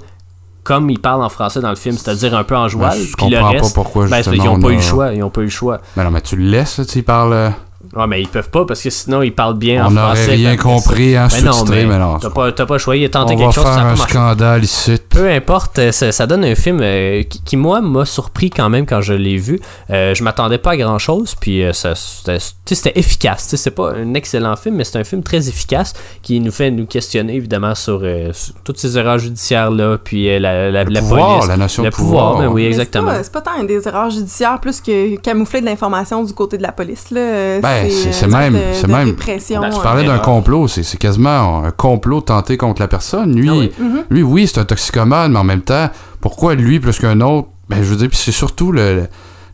comme ils parlent en français dans le film, c'est-à-dire un peu en joual. Ben, je puis le comprends reste, pas pourquoi, ben, c'est parce justement, qu'ils ont on pas a- eu le choix, ils ont pas eu le choix. Ben non, mais tu le laisses, tu sais, il parle. euh, Ouais, mais ils peuvent pas parce que sinon ils parlent bien en on français. n'aurait rien que compris, hein, Ben non, sous-titré, mais mais non. t'as pas, t'as pas le choix, il a tenté On quelque va chose, ça a faire un scandale ici. Peu importe, euh, ça, ça donne un film euh, qui, qui, moi, m'a surpris quand même quand je l'ai vu. Euh, je m'attendais pas à grand chose, puis euh, ça, c'était, tu sais, c'était efficace. C'est pas un excellent film, mais c'est un film très efficace qui nous fait nous questionner évidemment sur, euh, sur toutes ces erreurs judiciaires-là, puis euh, la, la, Le la pouvoir, police. la notion le de pouvoir. pouvoir, ben oui, mais exactement. C'est pas, c'est pas tant des erreurs judiciaires plus que camoufler de l'information du côté de la police. Là. Ben, c'est- euh, c'est même- c'est même- Ben, tu euh, parlais d'un complot, c'est c'est quasiment un complot tenté contre la personne. Lui, Ah oui. Mhm. lui oui, c'est un toxicomane, mais en même temps, pourquoi lui plus qu'un autre? Ben, je veux dire, puis c'est surtout le,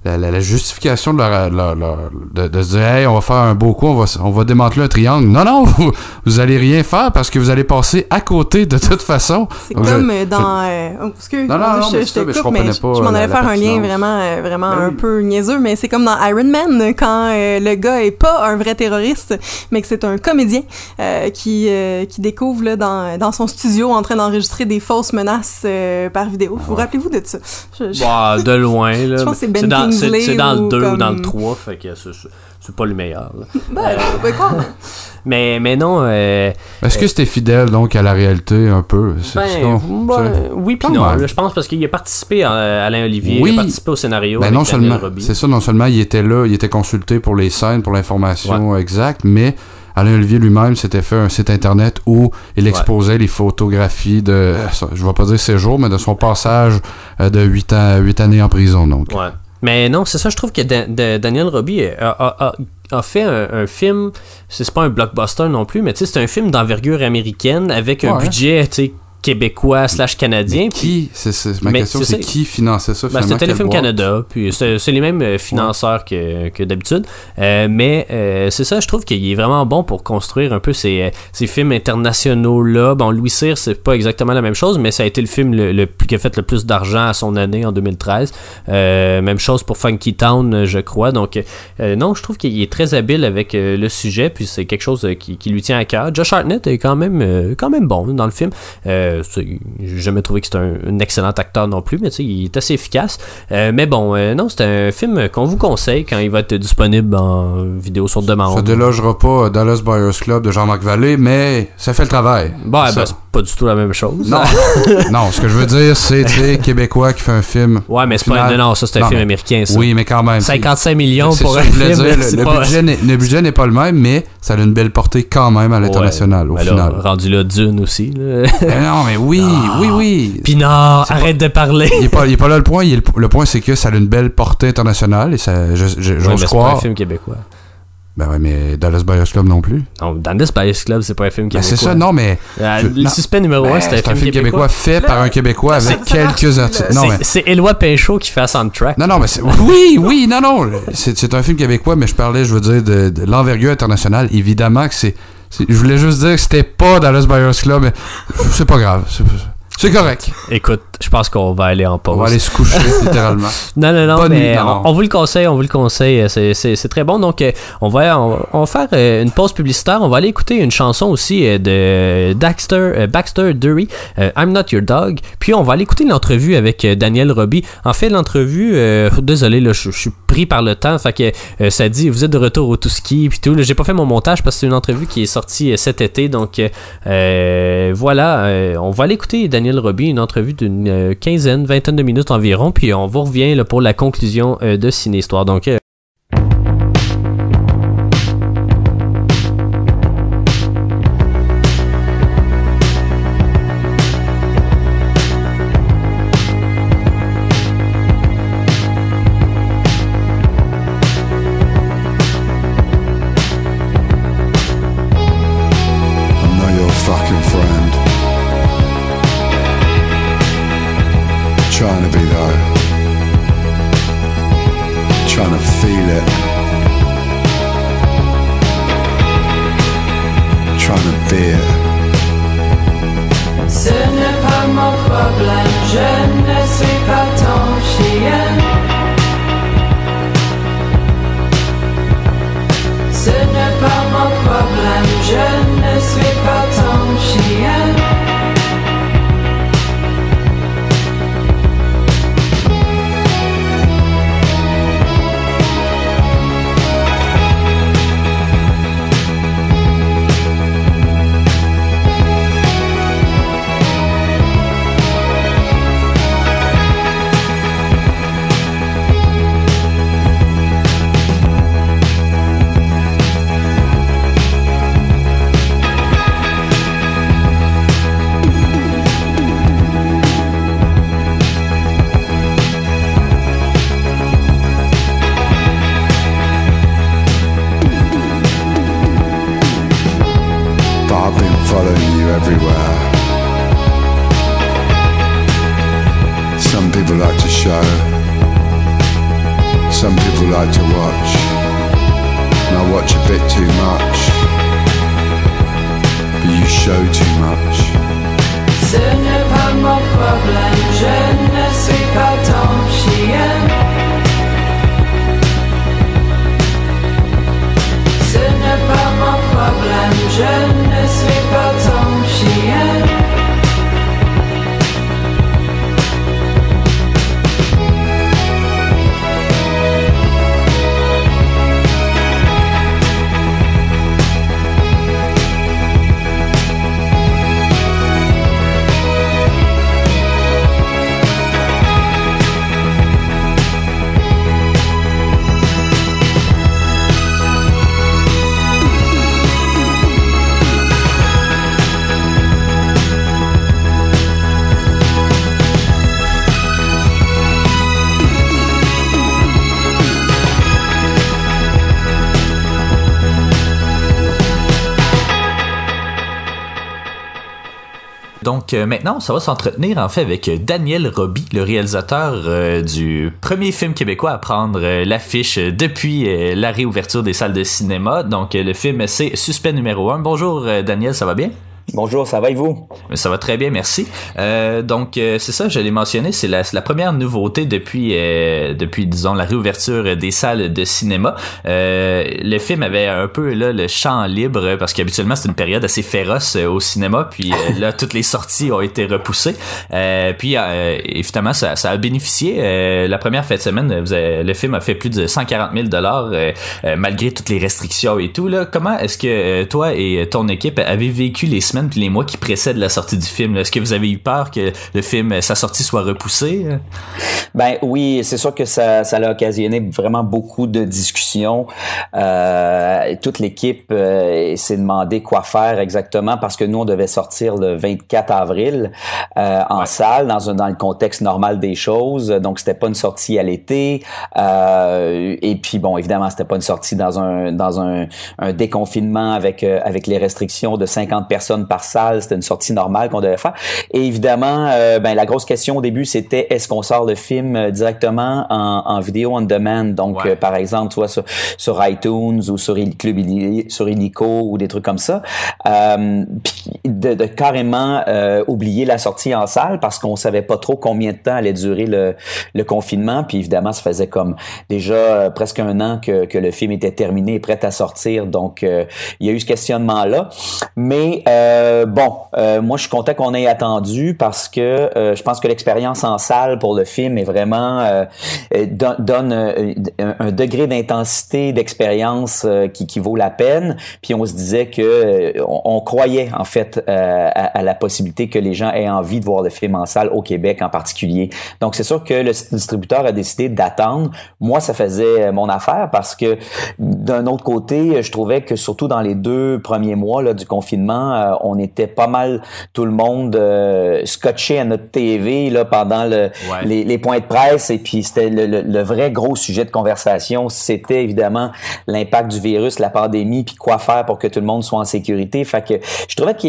la, la- la justification de, leur, leur- leur- de, de se dire hey on va faire un beau coup on va on va démanteler un triangle non non vous, vous allez rien faire parce que vous allez passer à côté de toute façon C'est comme je- euh, dans. euh, oh, excuse, Non, non, non, je, je c'est ça, te mais je coupe, je m'en la- allais la faire un lien vraiment, euh, vraiment Ben un oui. peu niaiseux, mais c'est comme dans Iron Man, quand euh, le gars est pas un vrai terroriste, mais que c'est un comédien euh, qui, euh, qui découvre là, dans, dans son studio en train d'enregistrer des fausses menaces euh, par vidéo. Vous rappelez-vous de ça? Je- je- Bah, de loin, là. Je pense que c'est Ben Kingsley c'est dans le 2 ou dans le 3, fait que c'est- pas le meilleur. Ben, ben, quoi? Mais, mais non, euh, est-ce que c'était fidèle donc à la réalité un peu? Ben, sais. oui puis non. je pense parce qu'il a participé, à Alain Olivier, Oui. il a participé au scénario Ben avec non seulement, c'est ça, non seulement il était là, il était consulté pour les scènes, pour l'information exacte, mais Alain Olivier lui-même s'était fait un site internet où il exposait les photographies de, je vais pas dire séjour, mais de son passage euh, de 8 ans, 8 années en prison, donc. Ouais. Mais non, c'est ça, je trouve que Da- Da- Daniel Roby a, a- a- a fait un, un film, c'est pas un blockbuster non plus, mais tu sais, c'est un film d'envergure américaine avec un budget, québécois slash canadien. Qui, c'est, c'est- ma Mais question, c'est qui finançait ça Ben, finalement? c'est Téléfilm? Canada, puis c'est c'est les mêmes euh, financeurs que, que d'habitude. Euh, mais euh, c'est ça, je trouve qu'il est vraiment bon pour construire un peu ces, ces films internationaux-là. Bon, Louis Cyr, c'est pas exactement la même chose, mais ça a été le film le, le qui a fait le plus d'argent à son année en 2013. Euh, même chose pour Funky Town, je crois. Donc, non, je trouve qu'il est très habile avec le sujet, puis c'est quelque chose qui, qui lui tient à cœur. Josh Hartnett est quand même, quand même bon dans le film. Euh, c'est- j'ai jamais trouvé que c'était un, un excellent acteur non plus, mais tu sais, il est assez efficace. Euh, mais bon, euh, non, c'est un film qu'on vous conseille quand il va être disponible en vidéo sur demande. Ça délogera pas Dallas Buyers Club de Jean-Marc Vallée, mais ça fait le travail. Bon, Ça. ben, c'est pas du tout la même chose. Non, non, ce que je veux dire, c'est, Québécois qui fait un film. Ouais, mais c'est pas. Non, non, ça, c'est un Non, film mais- américain, ça. Oui, mais quand même. 55 millions pour un film. dire. Le, pas- budget n'est, le budget n'est pas le même, mais ça a une belle portée quand même à l'international, au Ben là, final. rendu là, Dune aussi. là. Mais non, mais oui, Ah. oui, oui. Pinard, arrête de parler. Il est, pas, pas là le point. Il est le, point, c'est que ça a une belle portée internationale et ça, je, je- Ouais, c'est pas un film québécois. Ben ouais, mais Dallas Buyers Club non plus. Non, dans The Spice Club, c'est pas un film Ben québécois. c'est ça, non, mais. Euh, je- le non. suspect numéro Ben, 1, c'est un, film québécois. fait par un Québécois avec quelques artistes. Non, mais. C'est- Éloi Pinchot qui fait la soundtrack. Non, non, mais. Oui, oui, non, non. C'est c'est un film québécois, mais je parlais, je veux dire, de, de l'envergure internationale. Évidemment que c'est. Je voulais juste dire que c'était pas Dallas Buyers Club, mais c'est pas grave. C'est correct. Écoute, je pense qu'on va aller en pause. On va aller se coucher, littéralement. Non, non, non, Bonne mais nuit, non, non. On, on vous le conseille, on vous le conseille. C'est, c'est, c'est très bon. Donc, euh, on, va, on, on va faire euh, une pause publicitaire. On va aller écouter une chanson aussi euh, de Daxter, euh, Baxter Dury, I'm Not Your Dog. Puis, on va aller écouter l'entrevue avec Daniel Roby. En fait, l'entrevue, désolé, là, je, je suis pris par le temps. Fait que ça dit, vous êtes de retour au tout ski. Puis tout. J'ai pas fait mon montage parce que c'est une entrevue qui est sortie cet été. Donc, voilà, on va aller écouter Daniel Roby, une entrevue d'une euh, quinzaine, vingtaine de minutes environ, puis on vous revient pour la conclusion euh, de Ciné-Histoire. Donc, maintenant, ça va s'entretenir en fait avec Daniel Roby, le réalisateur euh, du premier film québécois à prendre euh, l'affiche depuis euh, la réouverture des salles de cinéma. Donc le film c'est Suspect numéro 1. Bonjour Daniel, ça va bien? Bonjour, ça va et vous? Ça va très bien, merci. Euh, donc euh, c'est ça, je l'ai mentionné, c'est la, la première nouveauté depuis, euh, depuis disons la réouverture des salles de cinéma. Euh, le film avait un peu là le champ libre parce qu'habituellement c'est une période assez féroce euh, au cinéma, puis euh, là toutes les sorties ont été repoussées. Euh, puis euh, évidemment ça, ça a bénéficié. Euh, la première fête de semaine, vous avez- le film a fait plus de 140 000 dollars malgré toutes les restrictions et tout. Là, comment est-ce que euh, toi et ton équipe avez vécu les semaines puis les mois qui précèdent la sortie? Du film? Est-ce que vous avez eu peur que le film, sa sortie soit repoussée? Ben oui, c'est sûr que ça, ça a occasionné vraiment beaucoup de discussions. Euh, toute l'équipe euh, s'est demandé quoi faire exactement parce que nous, on devait sortir le 24 avril euh, en salle dans, un, dans le contexte normal des choses. Donc, c'était pas une sortie à l'été. Euh, et puis, bon, évidemment, c'était pas une sortie dans un dans un, un déconfinement avec euh, avec les restrictions de 50 personnes par salle. C'était une sortie normale qu'on devait faire. Et évidemment, euh, ben la grosse question au début, c'était est-ce qu'on sort le film euh, directement en, en vidéo on demand? Donc, euh, par exemple, vois sur, sur iTunes ou sur Il- Club Illi- sur Illico ou des trucs comme ça. Euh, puis de, de carrément oublier la sortie en salle parce qu'on savait pas trop combien de temps allait durer le, le confinement. Puis évidemment, ça faisait comme déjà presque un an que, que le film était terminé et prêt à sortir. Donc, il y a eu ce questionnement-là. Mais euh, bon, euh, moi, je suis content qu'on ait attendu parce que euh, je pense que l'expérience en salle pour le film est vraiment euh, euh, don- donne euh, un, degré d'intensité, d'expérience euh, qui, qui vaut la peine. Puis on se disait que on, croyait en fait à, à la possibilité que les gens aient envie de voir le film en salle au Québec en particulier. Donc c'est sûr que le distributeur a décidé d'attendre. Moi, ça faisait mon affaire parce que d'un autre côté, je trouvais que surtout dans les deux premiers mois là, du confinement, on était pas mal tout le monde euh, scotché à notre TV là pendant le, les, les points de presse et puis c'était le, le- le vrai gros sujet de conversation, c'était évidemment l'impact du virus, la pandémie, puis quoi faire pour que tout le monde soit en sécurité. Fait que je trouvais que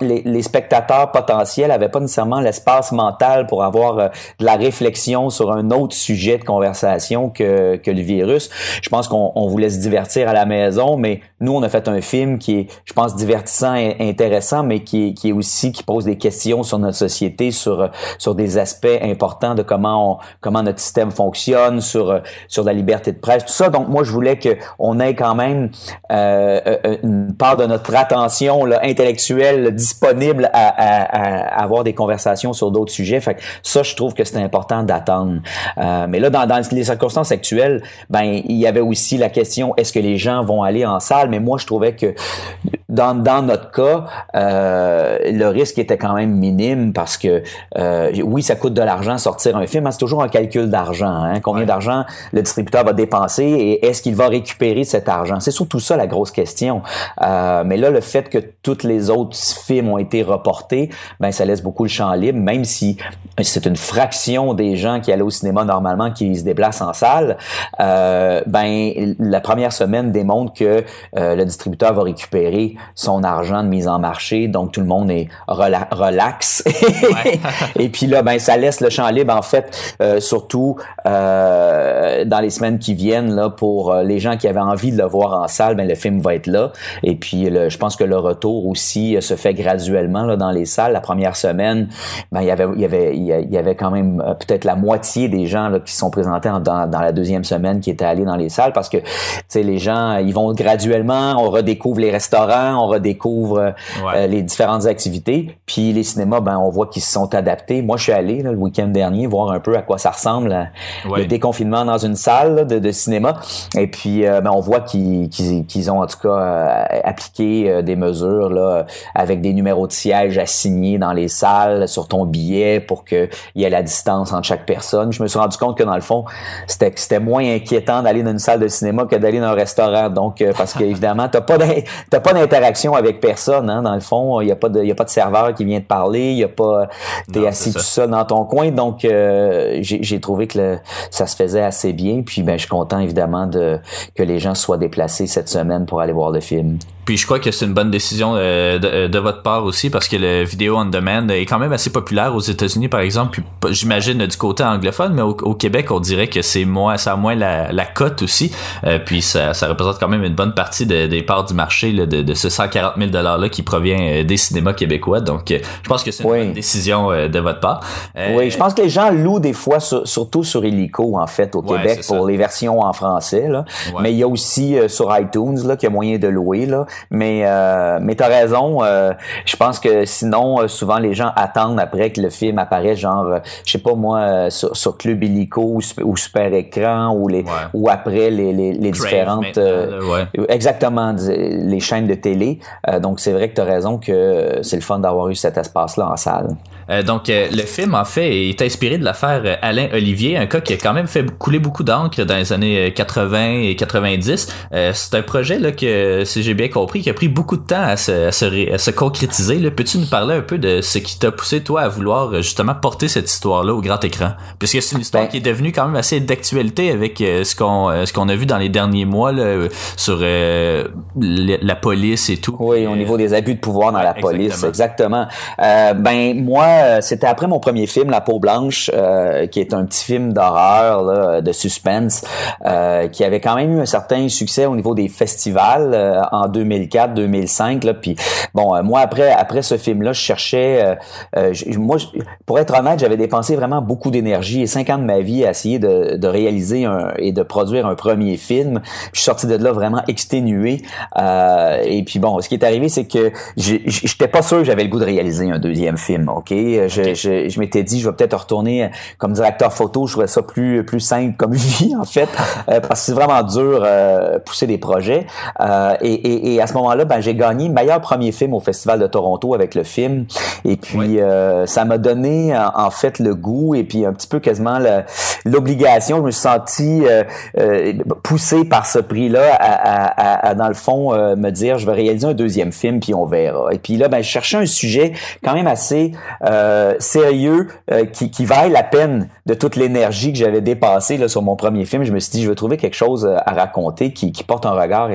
les, les spectateurs potentiels avaient pas nécessairement l'espace mental pour avoir euh, de la réflexion sur un autre sujet de conversation que, que le virus. Je pense qu'on on voulait se divertir à la maison, mais nous, on a fait un film qui est, je pense, divertissant et intéressant, mais qui est, qui est aussi, qui pose des questions sur notre société, sur, sur des aspects importants de comment on, comment notre système fonctionne, sur, sur la liberté de presse, tout ça. Donc, moi, je voulais que on ait quand même euh, euh, une part de notre attention là, intellectuelle disponible à, à, à avoir des conversations sur d'autres sujets. Fait que ça, je trouve que c'est important d'attendre. Euh, mais là, dans, dans les circonstances actuelles, ben, il y avait aussi la question est-ce que les gens vont aller en salle? Mais moi, je trouvais que dans, dans notre cas, euh, le risque était quand même minime parce que euh, oui, ça coûte de l'argent sortir un film, hein, c'est toujours un calcul d'argent. Hein, combien d'argent le distributeur va dépenser et est-ce qu'il va récupérer cet argent? C'est surtout ça la grosse question. Euh, mais là, le fait que tous les autres films ont été reportés, ben ça laisse beaucoup le champ libre, même si c'est une fraction des gens qui allaient au cinéma normalement qui se déplacent en salle. Euh, ben la première semaine démontre que euh, le distributeur va récupérer son argent de mise en marché, donc tout le monde est rela- relax. et puis là, ben ça laisse le champ libre en fait, euh, surtout euh, dans les semaines qui viennent là pour euh, les gens qui avaient envie de le voir en salle, ben le film va être là. Et puis le- je pense que le retour aussi se fait graduellement là dans les salles. La première semaine, ben il y avait il y avait il y avait quand même peut-être la moitié des gens là qui sont présentés en- dans, dans la deuxième semaine qui étaient allés dans les salles parce que tu sais les gens ils vont graduellement, on redécouvre les restaurants, on redécouvre euh, les différentes activités, puis les cinémas ben on voit qu'ils se sont adaptés. Moi je suis allé là, le week-end dernier voir un peu à quoi ça ressemble Ouais. le déconfinement dans une salle là, de, de cinéma et puis euh, ben on voit qu'ils ont en tout cas euh, appliqué euh, des mesures là avec des numéros de sièges assignés dans les salles sur ton billet pour que il y ait la distance entre chaque personne. Je me suis rendu compte que dans le fond, c'était moins inquiétant d'aller dans une salle de cinéma que d'aller dans un restaurant. Donc euh, parce que évidemment, t'as pas d'interaction avec personne hein, dans le fond, il y a pas de a pas de serveur qui vient te parler, il y a pas t'es assis tout ça. seul dans ton coin. Donc euh, j'ai j'ai trouvé que le- ça se faisait assez bien puis ben je suis content évidemment de que les gens soient déplacés cette semaine pour aller voir le film. Puis je crois que c'est une bonne décision euh, de, de votre part aussi parce que le vidéo on demand est quand même assez populaire aux États-Unis par exemple. Puis j'imagine du côté anglophone, mais au, au Québec on dirait que c'est moins ça a moins la, la cote aussi. Euh, puis ça, ça représente quand même une bonne partie de- des parts du marché là, de, de ce 140 000 dollars là qui provient euh, des cinémas québécois. Donc euh, je pense que c'est une bonne décision euh, de votre part. Euh, Oui, je pense que les gens louent des fois, sur- surtout sur Illico, en fait, au Ouais, Québec, pour les versions en français. Là. Mais il y a aussi euh, sur iTunes là, qu'il y a moyen de louer. Là. Mais, euh, mais tu as raison. euh, je pense que sinon, euh, souvent, les gens attendent après que le film apparaisse, genre, euh, je sais pas moi, euh, sur, sur Club Illico ou, Sup- ou Super Écran ou, les, ou après les, les, les Crave différentes... euh, Exactement, les chaînes de télé. Euh, donc, c'est vrai que tu as raison que c'est le fun d'avoir eu cet espace-là en salle. Euh, donc, euh, le film, en fait, est inspiré de l'affaire euh, Alain Olivier, un cas qui a quand même fait couler beaucoup d'encre dans les années euh, 80 et 90. Euh, c'est un projet, là, que, si j'ai bien compris, qui a pris beaucoup de temps à se, à se, ré- à se concrétiser. Peux-tu nous parler un peu de ce qui t'a poussé, toi, à vouloir justement porter cette histoire-là au grand écran? Puisque c'est une histoire qui est devenue quand même assez d'actualité avec ce qu'on ce qu'on a vu dans les derniers mois là, sur la, police et tout. Oui, au niveau des abus de pouvoir dans la police, exactement. Ben moi, euh, c'était après mon premier film, La peau blanche, euh, qui est un petit film d'horreur, de suspense, euh, qui avait quand même eu un certain succès au niveau des festivals euh, en 2004-2005. Là, puis bon, euh, moi après après ce film-là, je cherchais, moi, pour être honnête, j'avais dépensé vraiment beaucoup d'énergie et cinq ans de ma vie à essayer de, de réaliser un, et de produire un premier film. Je suis sorti de là vraiment exténué. Et puis bon, ce qui est arrivé, c'est que j'étais pas sûr que j'avais le goût de réaliser un deuxième film. Ok, je, je, je m'étais dit, je vais peut-être retourner comme directeur photo. Je trouvais ça plus plus simple comme vie en fait, euh, parce que c'est vraiment dur euh, pousser des projets. Euh, et, et, et à ce moment-là, ben j'ai gagné meilleur premier film au Festival de Toronto avec le film. Et puis euh, ça m'a donné en, en fait le goût et puis un petit peu quasiment l'obligation. Je me suis senti euh, euh, poussé par ce prix-là à, à, à- dans le fond euh, me dire je vais réaliser un deuxième film puis on verra. Et puis là, ben je cherchais un sujet quand même assez euh, sérieux euh, qui, qui vaille la peine de toute l'énergie que j'avais dépassée là, sur mon premier film. Je me suis dit je vais trouver quelque chose euh, à raconter qui, qui porte un regard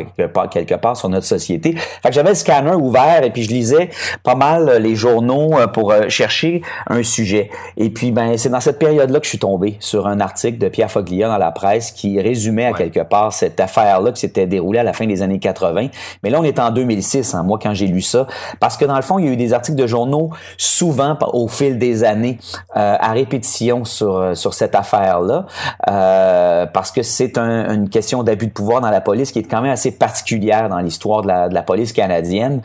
quelque part, sur notre société. Fait que j'avais le scanner ouvert et puis je lisais pas mal euh, les journaux euh, pour euh, chercher un sujet. Et puis ben c'est dans cette période-là que je suis tombé sur un article de Pierre Foglia dans la presse qui résumait à quelque part cette affaire-là qui s'était déroulée à la fin des années 80. Mais là on est en 2006, hein, moi quand j'ai lu ça, parce que dans le fond il y a eu des articles de journaux souvent au fil des années euh, à répétition sur euh, sur cette affaire-là, euh, parce que c'est un- une question d'abus de pouvoir dans la police qui est quand même assez particulière dans l'histoire de la, police canadienne.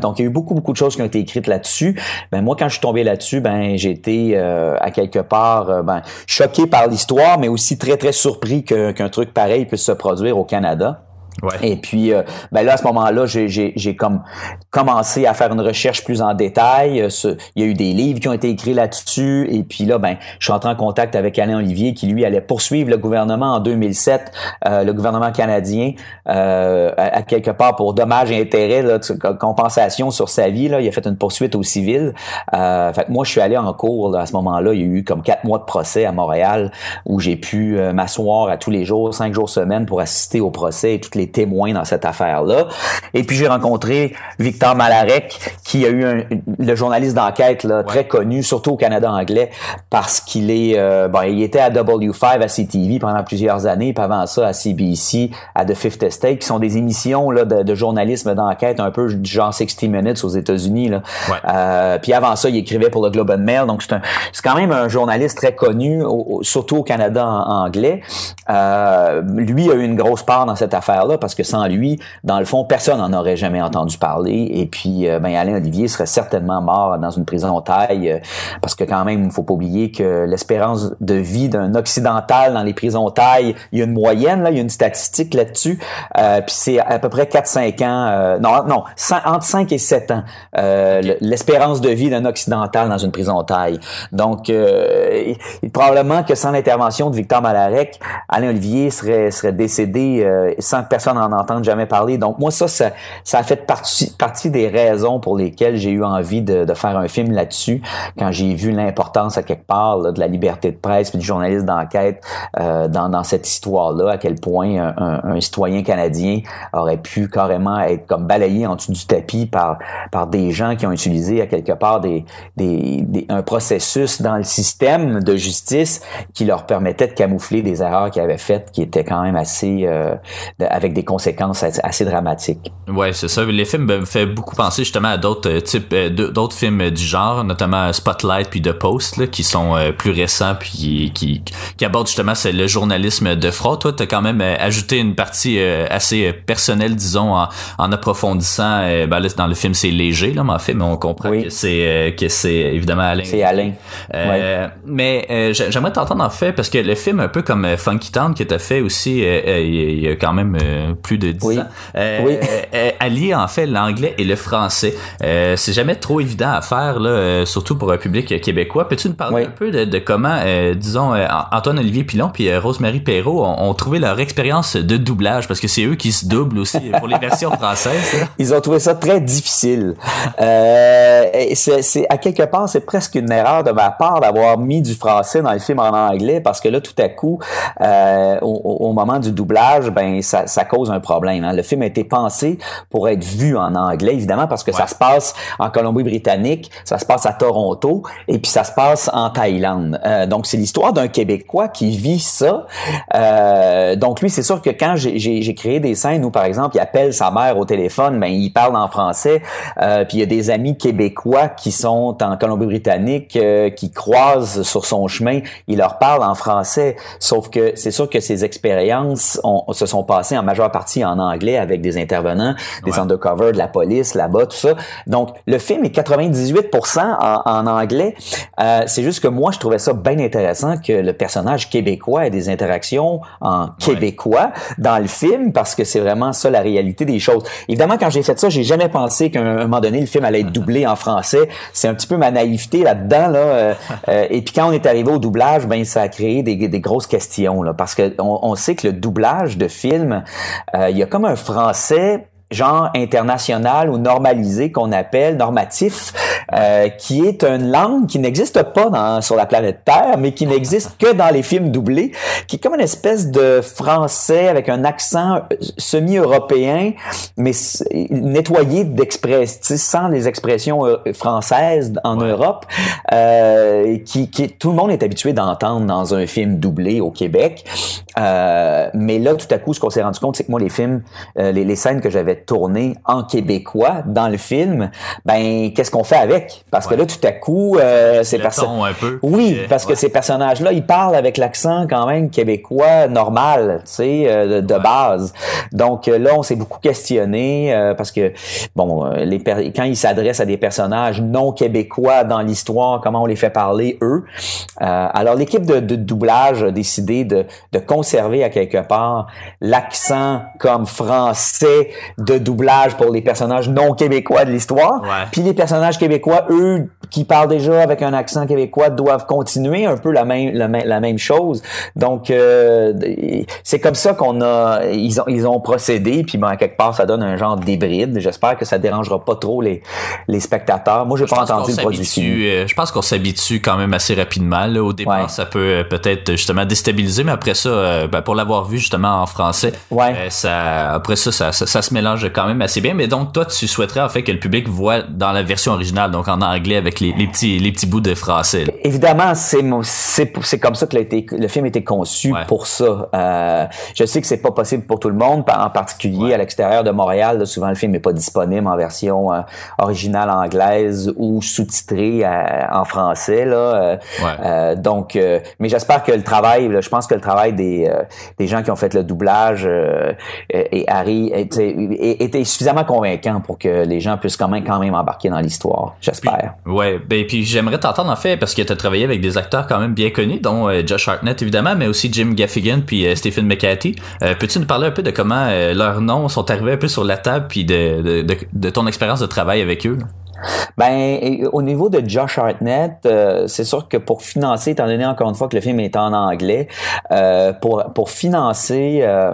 Donc il y a eu beaucoup beaucoup de choses qui ont été écrites là-dessus. Ben moi quand je suis tombé là-dessus, ben j'ai été à quelque part ben choqué par l'histoire, mais aussi très très surpris qu'un truc pareil puisse se produire au Canada. Et puis, euh, ben là, à ce moment-là, j'ai- comme commencé à faire une recherche plus en détail. Euh, il y a eu des livres qui ont été écrits là-dessus. Et puis là, ben, je suis entré en contact avec Alain Olivier, qui lui allait poursuivre le gouvernement en 2007, euh, le gouvernement canadien, euh, à, quelque part pour dommages et intérêts, là, compensation sur sa vie. Là, il a fait une poursuite au civil. Euh, fait que moi, je suis allé en cours là, à ce moment-là. Il y a eu comme quatre mois de procès à Montréal où j'ai pu m'asseoir à tous les jours, cinq jours semaine pour assister au procès et toutes les les témoins dans cette affaire-là. Et puis j'ai rencontré Victor Malarek, qui a eu un, le journaliste d'enquête là, très connu, surtout au Canada anglais, parce qu'il est, euh, bon, il était à W5 à CTV pendant plusieurs années, puis avant ça à CBC, à The Fifth Estate, qui sont des émissions là, de, de journalisme d'enquête un peu du genre 60 Minutes aux États-Unis. Là. Euh, puis avant ça, il écrivait pour le Globe and Mail, donc c'est, un, c'est quand même un journaliste très connu, au- surtout au Canada en anglais. Euh, lui a eu une grosse part dans cette affaire-là parce que sans lui, dans le fond, personne n'en aurait jamais entendu parler. Et puis, euh, ben, Alain Olivier serait certainement mort dans une prison taille euh, parce que quand même, il faut pas oublier que l'espérance de vie d'un occidental dans les prisons taille, il y a une moyenne, là, il y a une statistique là-dessus. Euh, puis c'est à peu près 4-5 ans, euh, non, non, entre 5 et 7 ans, euh, le- l'espérance de vie d'un occidental dans une prison taille. Donc, euh, il- probablement que sans l'intervention de Victor Malarek, Alain Olivier serait, serait décédé euh, sans que personne en entende jamais parler. Donc, moi, ça, ça, a fait partie, des raisons pour lesquelles j'ai eu envie de, faire un film là-dessus, quand j'ai vu l'importance à quelque part de la liberté de presse puis du journaliste d'enquête euh, dans, dans cette histoire-là, à quel point un, citoyen canadien aurait pu carrément être comme balayé en dessous du tapis par, par des gens qui ont utilisé à quelque part des, des, un processus dans le système de justice qui leur permettait de camoufler des erreurs qu'ils avaient faites qui étaient quand même assez euh, de- avec des conséquences assez, dramatiques. Ouais, c'est ça. Les films me fait beaucoup penser justement à d'autres euh, types, euh, d'autres films euh, du genre, notamment Spotlight puis The Post, là, qui sont plus récents puis qui, qui abordent justement le journalisme de fraude. Toi, t'as quand même ajouté une partie assez personnelle, disons, en, en approfondissant. ben là, dans le film, c'est léger, là, mais en fait, mais on comprend que c'est que c'est évidemment Alain. C'est Alain. Euh, Mais euh, j'ai- j'aimerais t'entendre en fait parce que le film un peu comme Funky Town que t'as fait aussi euh, il y a quand même euh, plus de 10 ans. Euh, Oui. euh, allier en fait l'anglais et le français. Euh, c'est jamais trop évident à faire là, surtout pour un public québécois. Peux-tu nous parler un peu de, de comment, disons, euh, Antoine Olivier Pilon puis Rosemary Perrault ont, ont trouvé leur expérience de doublage? Parce que c'est eux qui se doublent aussi pour les versions françaises. là. Ils ont trouvé ça très difficile. Euh, c'est, à quelque part, c'est presque une erreur de ma part d'avoir mis du français dans le film en anglais parce que là, tout à coup, euh, au, au- au moment du doublage, ben ça, ça cause un problème. hein. Le film a été pensé pour être vu en anglais, évidemment, parce que ça se passe en Colombie-Britannique, ça se passe à Toronto, et puis ça se passe en Thaïlande. Euh, donc, c'est l'histoire d'un Québécois qui vit ça. Euh, donc, lui, c'est sûr que quand j'ai, créé des scènes où, par exemple, il appelle sa mère au téléphone, ben il parle en français, euh, puis il y a des amis québécois qui sont en Colombie-Britannique, euh, qui croisent sur son chemin, il leur parle en français. Sauf que c'est sûr que ces expériences ont- se sont passées en majeure partie en anglais avec des intervenants, des undercover de la police là-bas, tout ça. Donc, le film est 98% en, en anglais. Euh, c'est juste que moi, je trouvais ça bien intéressant que le personnage québécois ait des interactions en québécois dans le film parce que c'est vraiment ça la réalité des choses. Évidemment, quand j'ai fait ça, j'ai jamais pensé qu'à un moment donné, le film allait être doublé en français. C'est un petit peu ma naïveté là-dedans. Là. Euh, euh, et puis quand on est arrivé au doublage, ben ça a créé des, des grosses questions là, parce que on, on sait que le doublage de film, euh, il y a comme un français genre international ou normalisé qu'on appelle normatif, euh, qui est une langue qui n'existe pas dans, sur la planète Terre, mais qui n'existe que dans les films doublés, qui est comme une espèce de français avec un accent euh, semi-européen, mais nettoyé d'expressions, sans les expressions euh, françaises en Europe, euh, qui, qui tout le monde est habitué d'entendre dans un film doublé au Québec. Euh, mais là, tout à coup, ce qu'on s'est rendu compte, c'est que moi, les films, euh, les, les scènes que j'avais tournées en québécois dans le film, ben, qu'est-ce qu'on fait avec? Parce que là, tout à coup, euh, ces personnes... Oui, Euh, parce que ces personnages-là, ils parlent avec l'accent quand même québécois normal, tu sais, euh, de, de base. Donc euh, là, on s'est beaucoup questionné euh, parce que bon, euh, les per- quand ils s'adressent à des personnages non québécois dans l'histoire, comment on les fait parler eux? Euh, alors l'équipe de, de doublage a décidé de, de conserver à quelque part l'accent comme français de de doublage pour les personnages non québécois de l'histoire. Puis les personnages québécois, eux, qui parlent déjà avec un accent québécois, doivent continuer un peu la même la, même- la même chose. Donc euh, c'est comme ça qu'on a ils ont ils ont procédé. Puis ben, à quelque part, ça donne un genre d'hybride. J'espère que ça dérangera pas trop les les spectateurs. Moi, j'ai pas entendu le produit euh, je pense qu'on s'habitue quand même assez rapidement. Là. Au départ, ça peut euh, peut-être justement déstabiliser, mais après ça, euh, ben, pour l'avoir vu justement en français, ça, après ça ça, ça, ça se mélange quand même assez bien. Mais donc, toi, tu souhaiterais en fait que le public voit dans la version originale, donc en anglais avec les, les petits les petits bouts de français. là. Évidemment, c'est c'est c'est comme ça que été- le film a été conçu pour ça. Euh, je sais que c'est pas possible pour tout le monde, en particulier à l'extérieur de Montréal. là, souvent, le film n'est pas disponible en version euh, originale anglaise ou sous-titrée euh, en français. Là, euh, euh, donc, euh, mais j'espère que le travail, là, je pense que le travail des des gens qui ont fait le doublage et Harry était, suffisamment convaincant pour que les gens puissent quand même embarquer dans l'histoire. J'espère. Ouais, ben puis j'aimerais t'entendre en fait parce que tu as travaillé avec des acteurs quand même bien connus, dont euh, Josh Hartnett évidemment, mais aussi Jim Gaffigan puis euh, Stephen McCarthy. Euh, Peux-tu nous parler un peu de comment leurs noms sont arrivés un peu sur la table puis de, de ton expérience de travail avec eux? Ben, au niveau de Josh Hartnett, euh, c'est sûr que pour financer, étant donné encore une fois que le film est en anglais, euh, pour pour financer euh,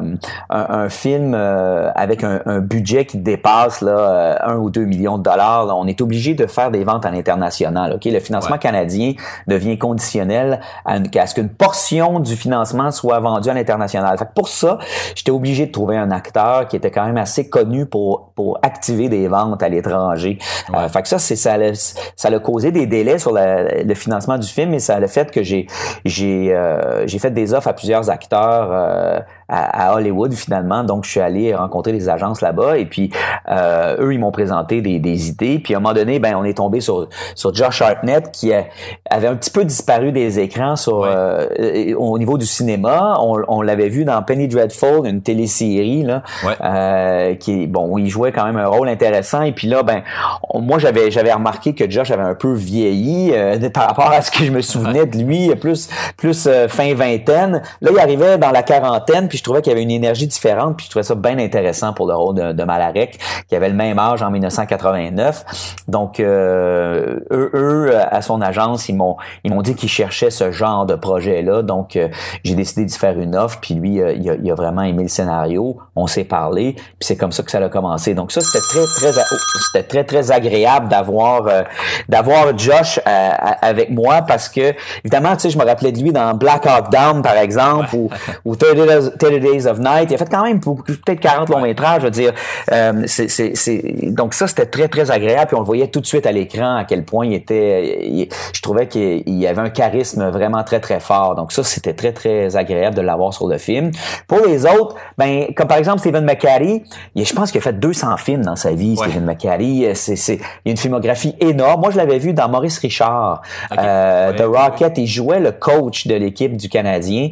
un, un film euh, avec un, un budget qui dépasse là euh, un ou deux millions de dollars, là, on est obligé de faire des ventes à l'international. Ok, le financement canadien devient conditionnel à, une- à ce qu'une portion du financement soit vendue à l'international. Fait que pour ça, j'étais obligé de trouver un acteur qui était quand même assez connu pour pour activer des ventes à l'étranger. Euh, fait que ça, c'est ça, l'a- ça a causé des délais sur le financement du film, et ça a le fait que j'ai j'ai euh, j'ai fait des offres à plusieurs acteurs euh, à, à Hollywood finalement. Donc, je suis allé rencontrer les agences là-bas, et puis euh, eux, ils m'ont présenté des, des idées. Puis à un moment donné, ben, on est tombé sur sur Josh Hartnett qui a- avait un petit peu disparu des écrans sur euh, euh, au niveau du cinéma. On, on l'avait vu dans Penny Dreadful, une télésérie là, euh, qui bon, où il jouait quand même un rôle intéressant. Et puis là, ben, on- moi j'avais j'avais remarqué que Josh avait un peu vieilli euh, par rapport à ce que je me souvenais de lui, plus plus euh, fin vingtaine. Là, il arrivait dans la quarantaine, puis je trouvais qu'il y avait une énergie différente, puis je trouvais ça bien intéressant pour le rôle de, de Malarek, qui avait le même âge en 1989. Donc, euh, eux, eux, à son agence, ils m'ont ils m'ont dit qu'ils cherchaient ce genre de projet-là. Donc, euh, j'ai décidé d'y faire une offre, puis lui, euh, il, a, il a vraiment aimé le scénario. On s'est parlé, puis c'est comme ça que ça a commencé. Donc ça, c'était très très oh, c'était très très agréable d'avoir euh, d'avoir Josh euh, avec moi parce que évidemment, tu sais, je me rappelais de lui dans Black Hawk Down par exemple ou ou 30 Days, 30 Days of Night. Il a fait quand même peut-être 40 longs métrages, je veux dire. Euh, c'est c'est c'est donc ça c'était très très agréable puis on le voyait tout de suite à l'écran à quel point il était il- je trouvais qu'il il avait un charisme vraiment très très fort. Donc ça c'était très très agréable de l'avoir sur le film. Pour les autres, ben comme par exemple Stephen McCarthy, il- je pense qu'il a fait 200 films dans sa vie, Stephen McCarthy. Euh, C'est c'est il y a une filmographie énorme. Moi je l'avais vu dans Maurice Richard, euh, The Rocket. Il jouait le coach de l'équipe du Canadien.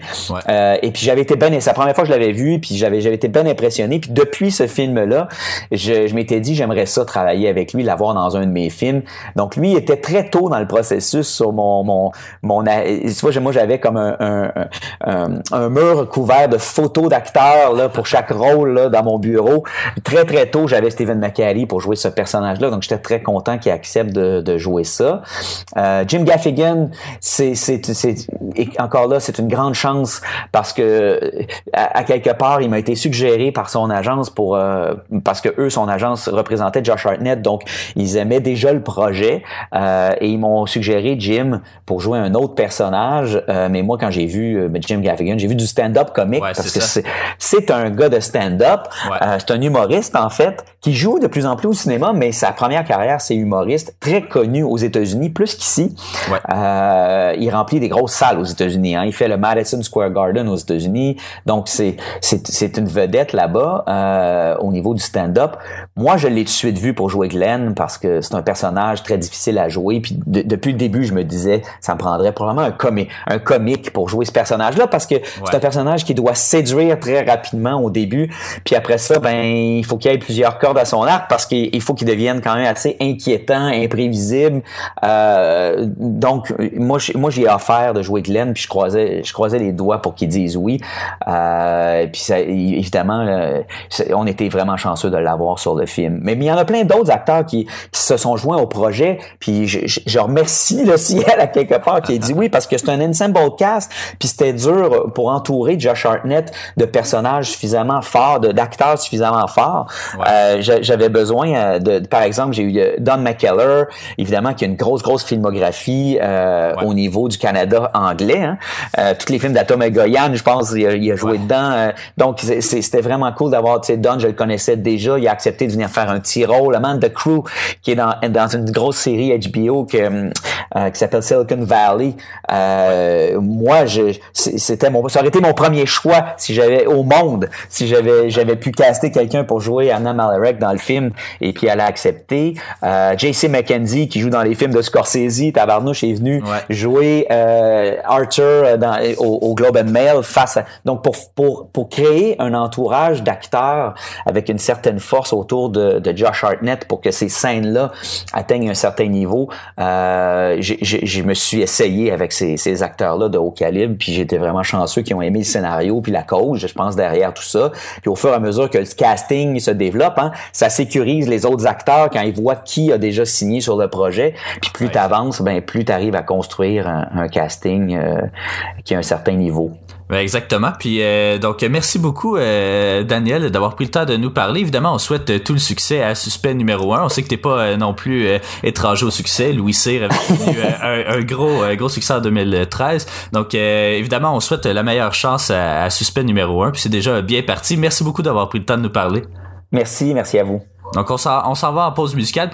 Euh, et puis j'avais été bien, c'est la première fois je l'avais vu, puis j'avais été bien impressionné. Puis depuis ce film-là, je, je m'étais dit j'aimerais ça travailler avec lui, l'avoir dans un de mes films. Donc lui était très tôt dans le processus sur mon mon mon. Tu moi j'avais comme un, un, mur couvert de photos d'acteurs pour chaque rôle là dans mon bureau. Très très tôt j'avais Stephen McCarry pour jouer ce personnage-là, donc j'étais très content qu'il accepte de, jouer ça. Euh, Jim Gaffigan, c'est encore là c'est une grande chance parce que à, à quelque part il m'a été suggéré par son agence pour euh, parce que eux son agence représentait Josh Hartnett donc ils aimaient déjà le projet euh, et ils m'ont suggéré Jim pour jouer un autre personnage euh, mais moi quand j'ai vu euh, Jim Gaffigan j'ai vu du stand-up comique parce que c'est un gars de stand-up Euh, c'est un humoriste en fait qui joue de plus en plus au cinéma mais sa première carrière c'est humoriste très connu aux États-Unis plus qu'ici euh, il remplit des grosses salles aux États-Unis. Hein. Il fait le Madison Square Garden aux États-Unis. Donc, c'est, c'est, c'est une vedette là-bas euh, au niveau du stand-up. Moi, je l'ai tout de suite vu pour jouer Glenn parce que c'est un personnage très difficile à jouer. Puis de- depuis le début, je me disais, ça me prendrait probablement un, comi- un comique pour jouer ce personnage-là parce que c'est un personnage qui doit séduire très rapidement au début. Puis après ça, ben, il faut qu'il y ait plusieurs cordes à son arc parce qu'il il faut qu'il devienne quand même assez inquiétant, imprévisible. Euh, donc, moi, j'ai- moi, j'ai offert de jouer Glenn, puis je croisais, je croisais les doigts pour qu'il dise oui. Euh, Euh, puis ça, évidemment, euh, on était vraiment chanceux de l'avoir sur le film. Mais, mais il y en a plein d'autres acteurs qui, qui se sont joints au projet. Puis je, je, je remercie le ciel à quelque part qui a dit oui parce que c'est un ensemble cast. Puis c'était dur pour entourer Josh Hartnett de personnages suffisamment forts, d'acteurs suffisamment forts. Euh, j'a- J'avais besoin euh, de, par exemple, j'ai eu euh, Don McKellar, évidemment, qui a une grosse, grosse filmographie au niveau du Canada anglais. Hein. Tous les films d'Atom Goyan, je pense, il a, il a joué dedans. euh, donc, c'était vraiment cool d'avoir, tu sais, Don, je le connaissais déjà. Il a accepté de venir faire un petit rôle. Le man de Crew, qui est dans, dans une grosse série HBO que, euh, qui s'appelle Silicon Valley. Euh, moi, je, c'était mon, ça aurait été mon premier choix si j'avais au monde, si j'avais, j'avais pu caster quelqu'un pour jouer Anna Malarek dans le film et puis elle a accepté. Euh, J.C. McKenzie qui joue dans les films de Scorsese, Tabarnouche est venu jouer euh, Arthur dans, au, au Globe and Mail face à, donc pour, pour, pour créer un entourage d'acteurs avec une certaine force autour de, de Josh Hartnett pour que ces scènes-là atteignent un certain niveau, euh, je me suis essayé avec ces, ces acteurs-là de haut calibre, puis j'étais vraiment chanceux qui ont aimé le scénario puis la cause, je pense, derrière tout ça. Puis au fur et à mesure que le casting se développe, hein, ça sécurise les autres acteurs quand ils voient qui a déjà signé sur le projet. Puis plus tu avances, ben plus tu arrives à construire un, un casting euh, qui a un certain niveau. Ben, exactement. Puis euh, donc merci beaucoup euh, Daniel d'avoir pris le temps de nous parler. Évidemment, on souhaite euh, tout le succès à Suspect numéro 1. On sait que t'es pas euh, non plus euh, étranger au succès. Louis Cyr avait eu un, un gros un gros succès en 2013. Donc euh, évidemment, on souhaite la meilleure chance à, à Suspect numéro 1. Puis c'est déjà bien parti. Merci beaucoup d'avoir pris le temps de nous parler. Merci, merci à vous. Donc on s'en va en pause musicale.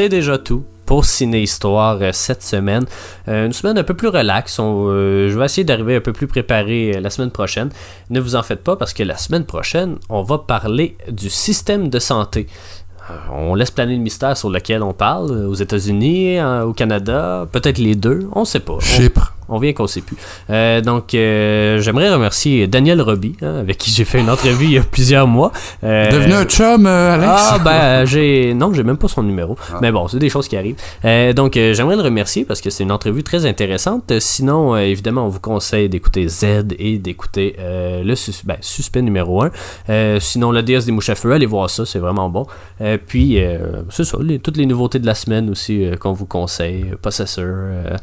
C'est déjà tout pour Ciné Histoire euh, cette semaine. Euh, une semaine un peu plus relax. On, euh, je vais essayer d'arriver un peu plus préparé la semaine prochaine. Ne vous en faites pas parce que la semaine prochaine, on va parler du système de santé. On laisse planer le mystère sur lequel on parle, aux États-Unis, hein, au Canada, peut-être les deux, on sait pas. Chypre. On vient qu'on sait plus. Euh, donc, euh, j'aimerais remercier Daniel Roby, hein, avec qui j'ai fait une entrevue il y a plusieurs mois. Euh, Devenu un chum, euh, Alex? Ah, ben, j'ai. Non, j'ai même pas son numéro. Mais bon, c'est des choses qui arrivent. Euh, donc, euh, j'aimerais le remercier parce que c'est une entrevue très intéressante. Sinon, euh, évidemment, on vous conseille d'écouter Z et d'écouter euh, le sus- ben, suspect numéro 1. sinon, la déesse des mouches à feu, allez voir ça, c'est vraiment bon. Euh, puis, euh, c'est ça, les- toutes les nouveautés de la semaine aussi euh, qu'on vous conseille. Possessor, euh,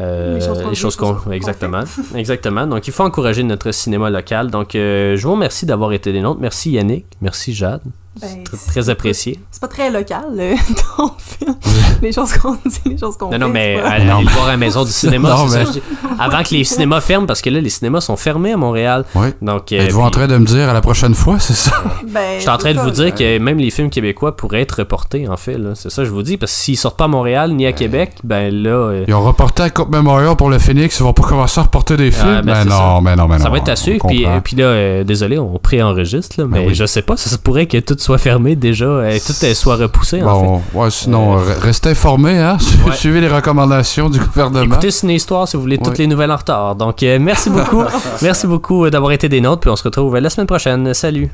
euh, Les choses qu'on Exactement. Exactement. Donc, il faut encourager notre cinéma local. Donc, euh, je vous remercie d'avoir été des nôtres. Merci Yannick. Merci Jade. Ben, Très, très apprécié. C'est pas très local, euh, ton film. les choses qu'on dit, les choses qu'on Non, fait. non, mais pas- le voir à la maison du cinéma. Non, ça mais- dis. Avant que les cinémas ferment, parce que là, les cinémas sont fermés à Montréal. Oui. Donc, euh, Êtes-vous en train de me dire à la prochaine fois, c'est ça? Ben, je suis en train de vous ça, dire que même les films québécois pourraient être reportés, en fait. là. C'est ça que je vous dis, parce que s'ils sortent pas à Montréal ni à Québec, ben là. euh, Ils ont reporté à Coupe Memorial pour le Phoenix, ils vont pas commencer à reporter des films? Ah, ben, ben c'est non, ça. mais non, mais non. ça va être à suivre. Puis, là, euh, désolé, on préenregistre, là, mais Ben oui. je sais pas, ça se pourrait que tout soit fermé déjà, euh, tout euh, soit repoussé, en fait. Bon, ouais, sinon, Euh, re- restez informés, hein? Ouais. Suivez les recommandations du gouvernement. Écoutez Ciné Histoire si vous voulez toutes les nouvelles en retard. Donc, euh, merci beaucoup. merci beaucoup d'avoir été des nôtres. Puis on se retrouve la semaine prochaine. Salut.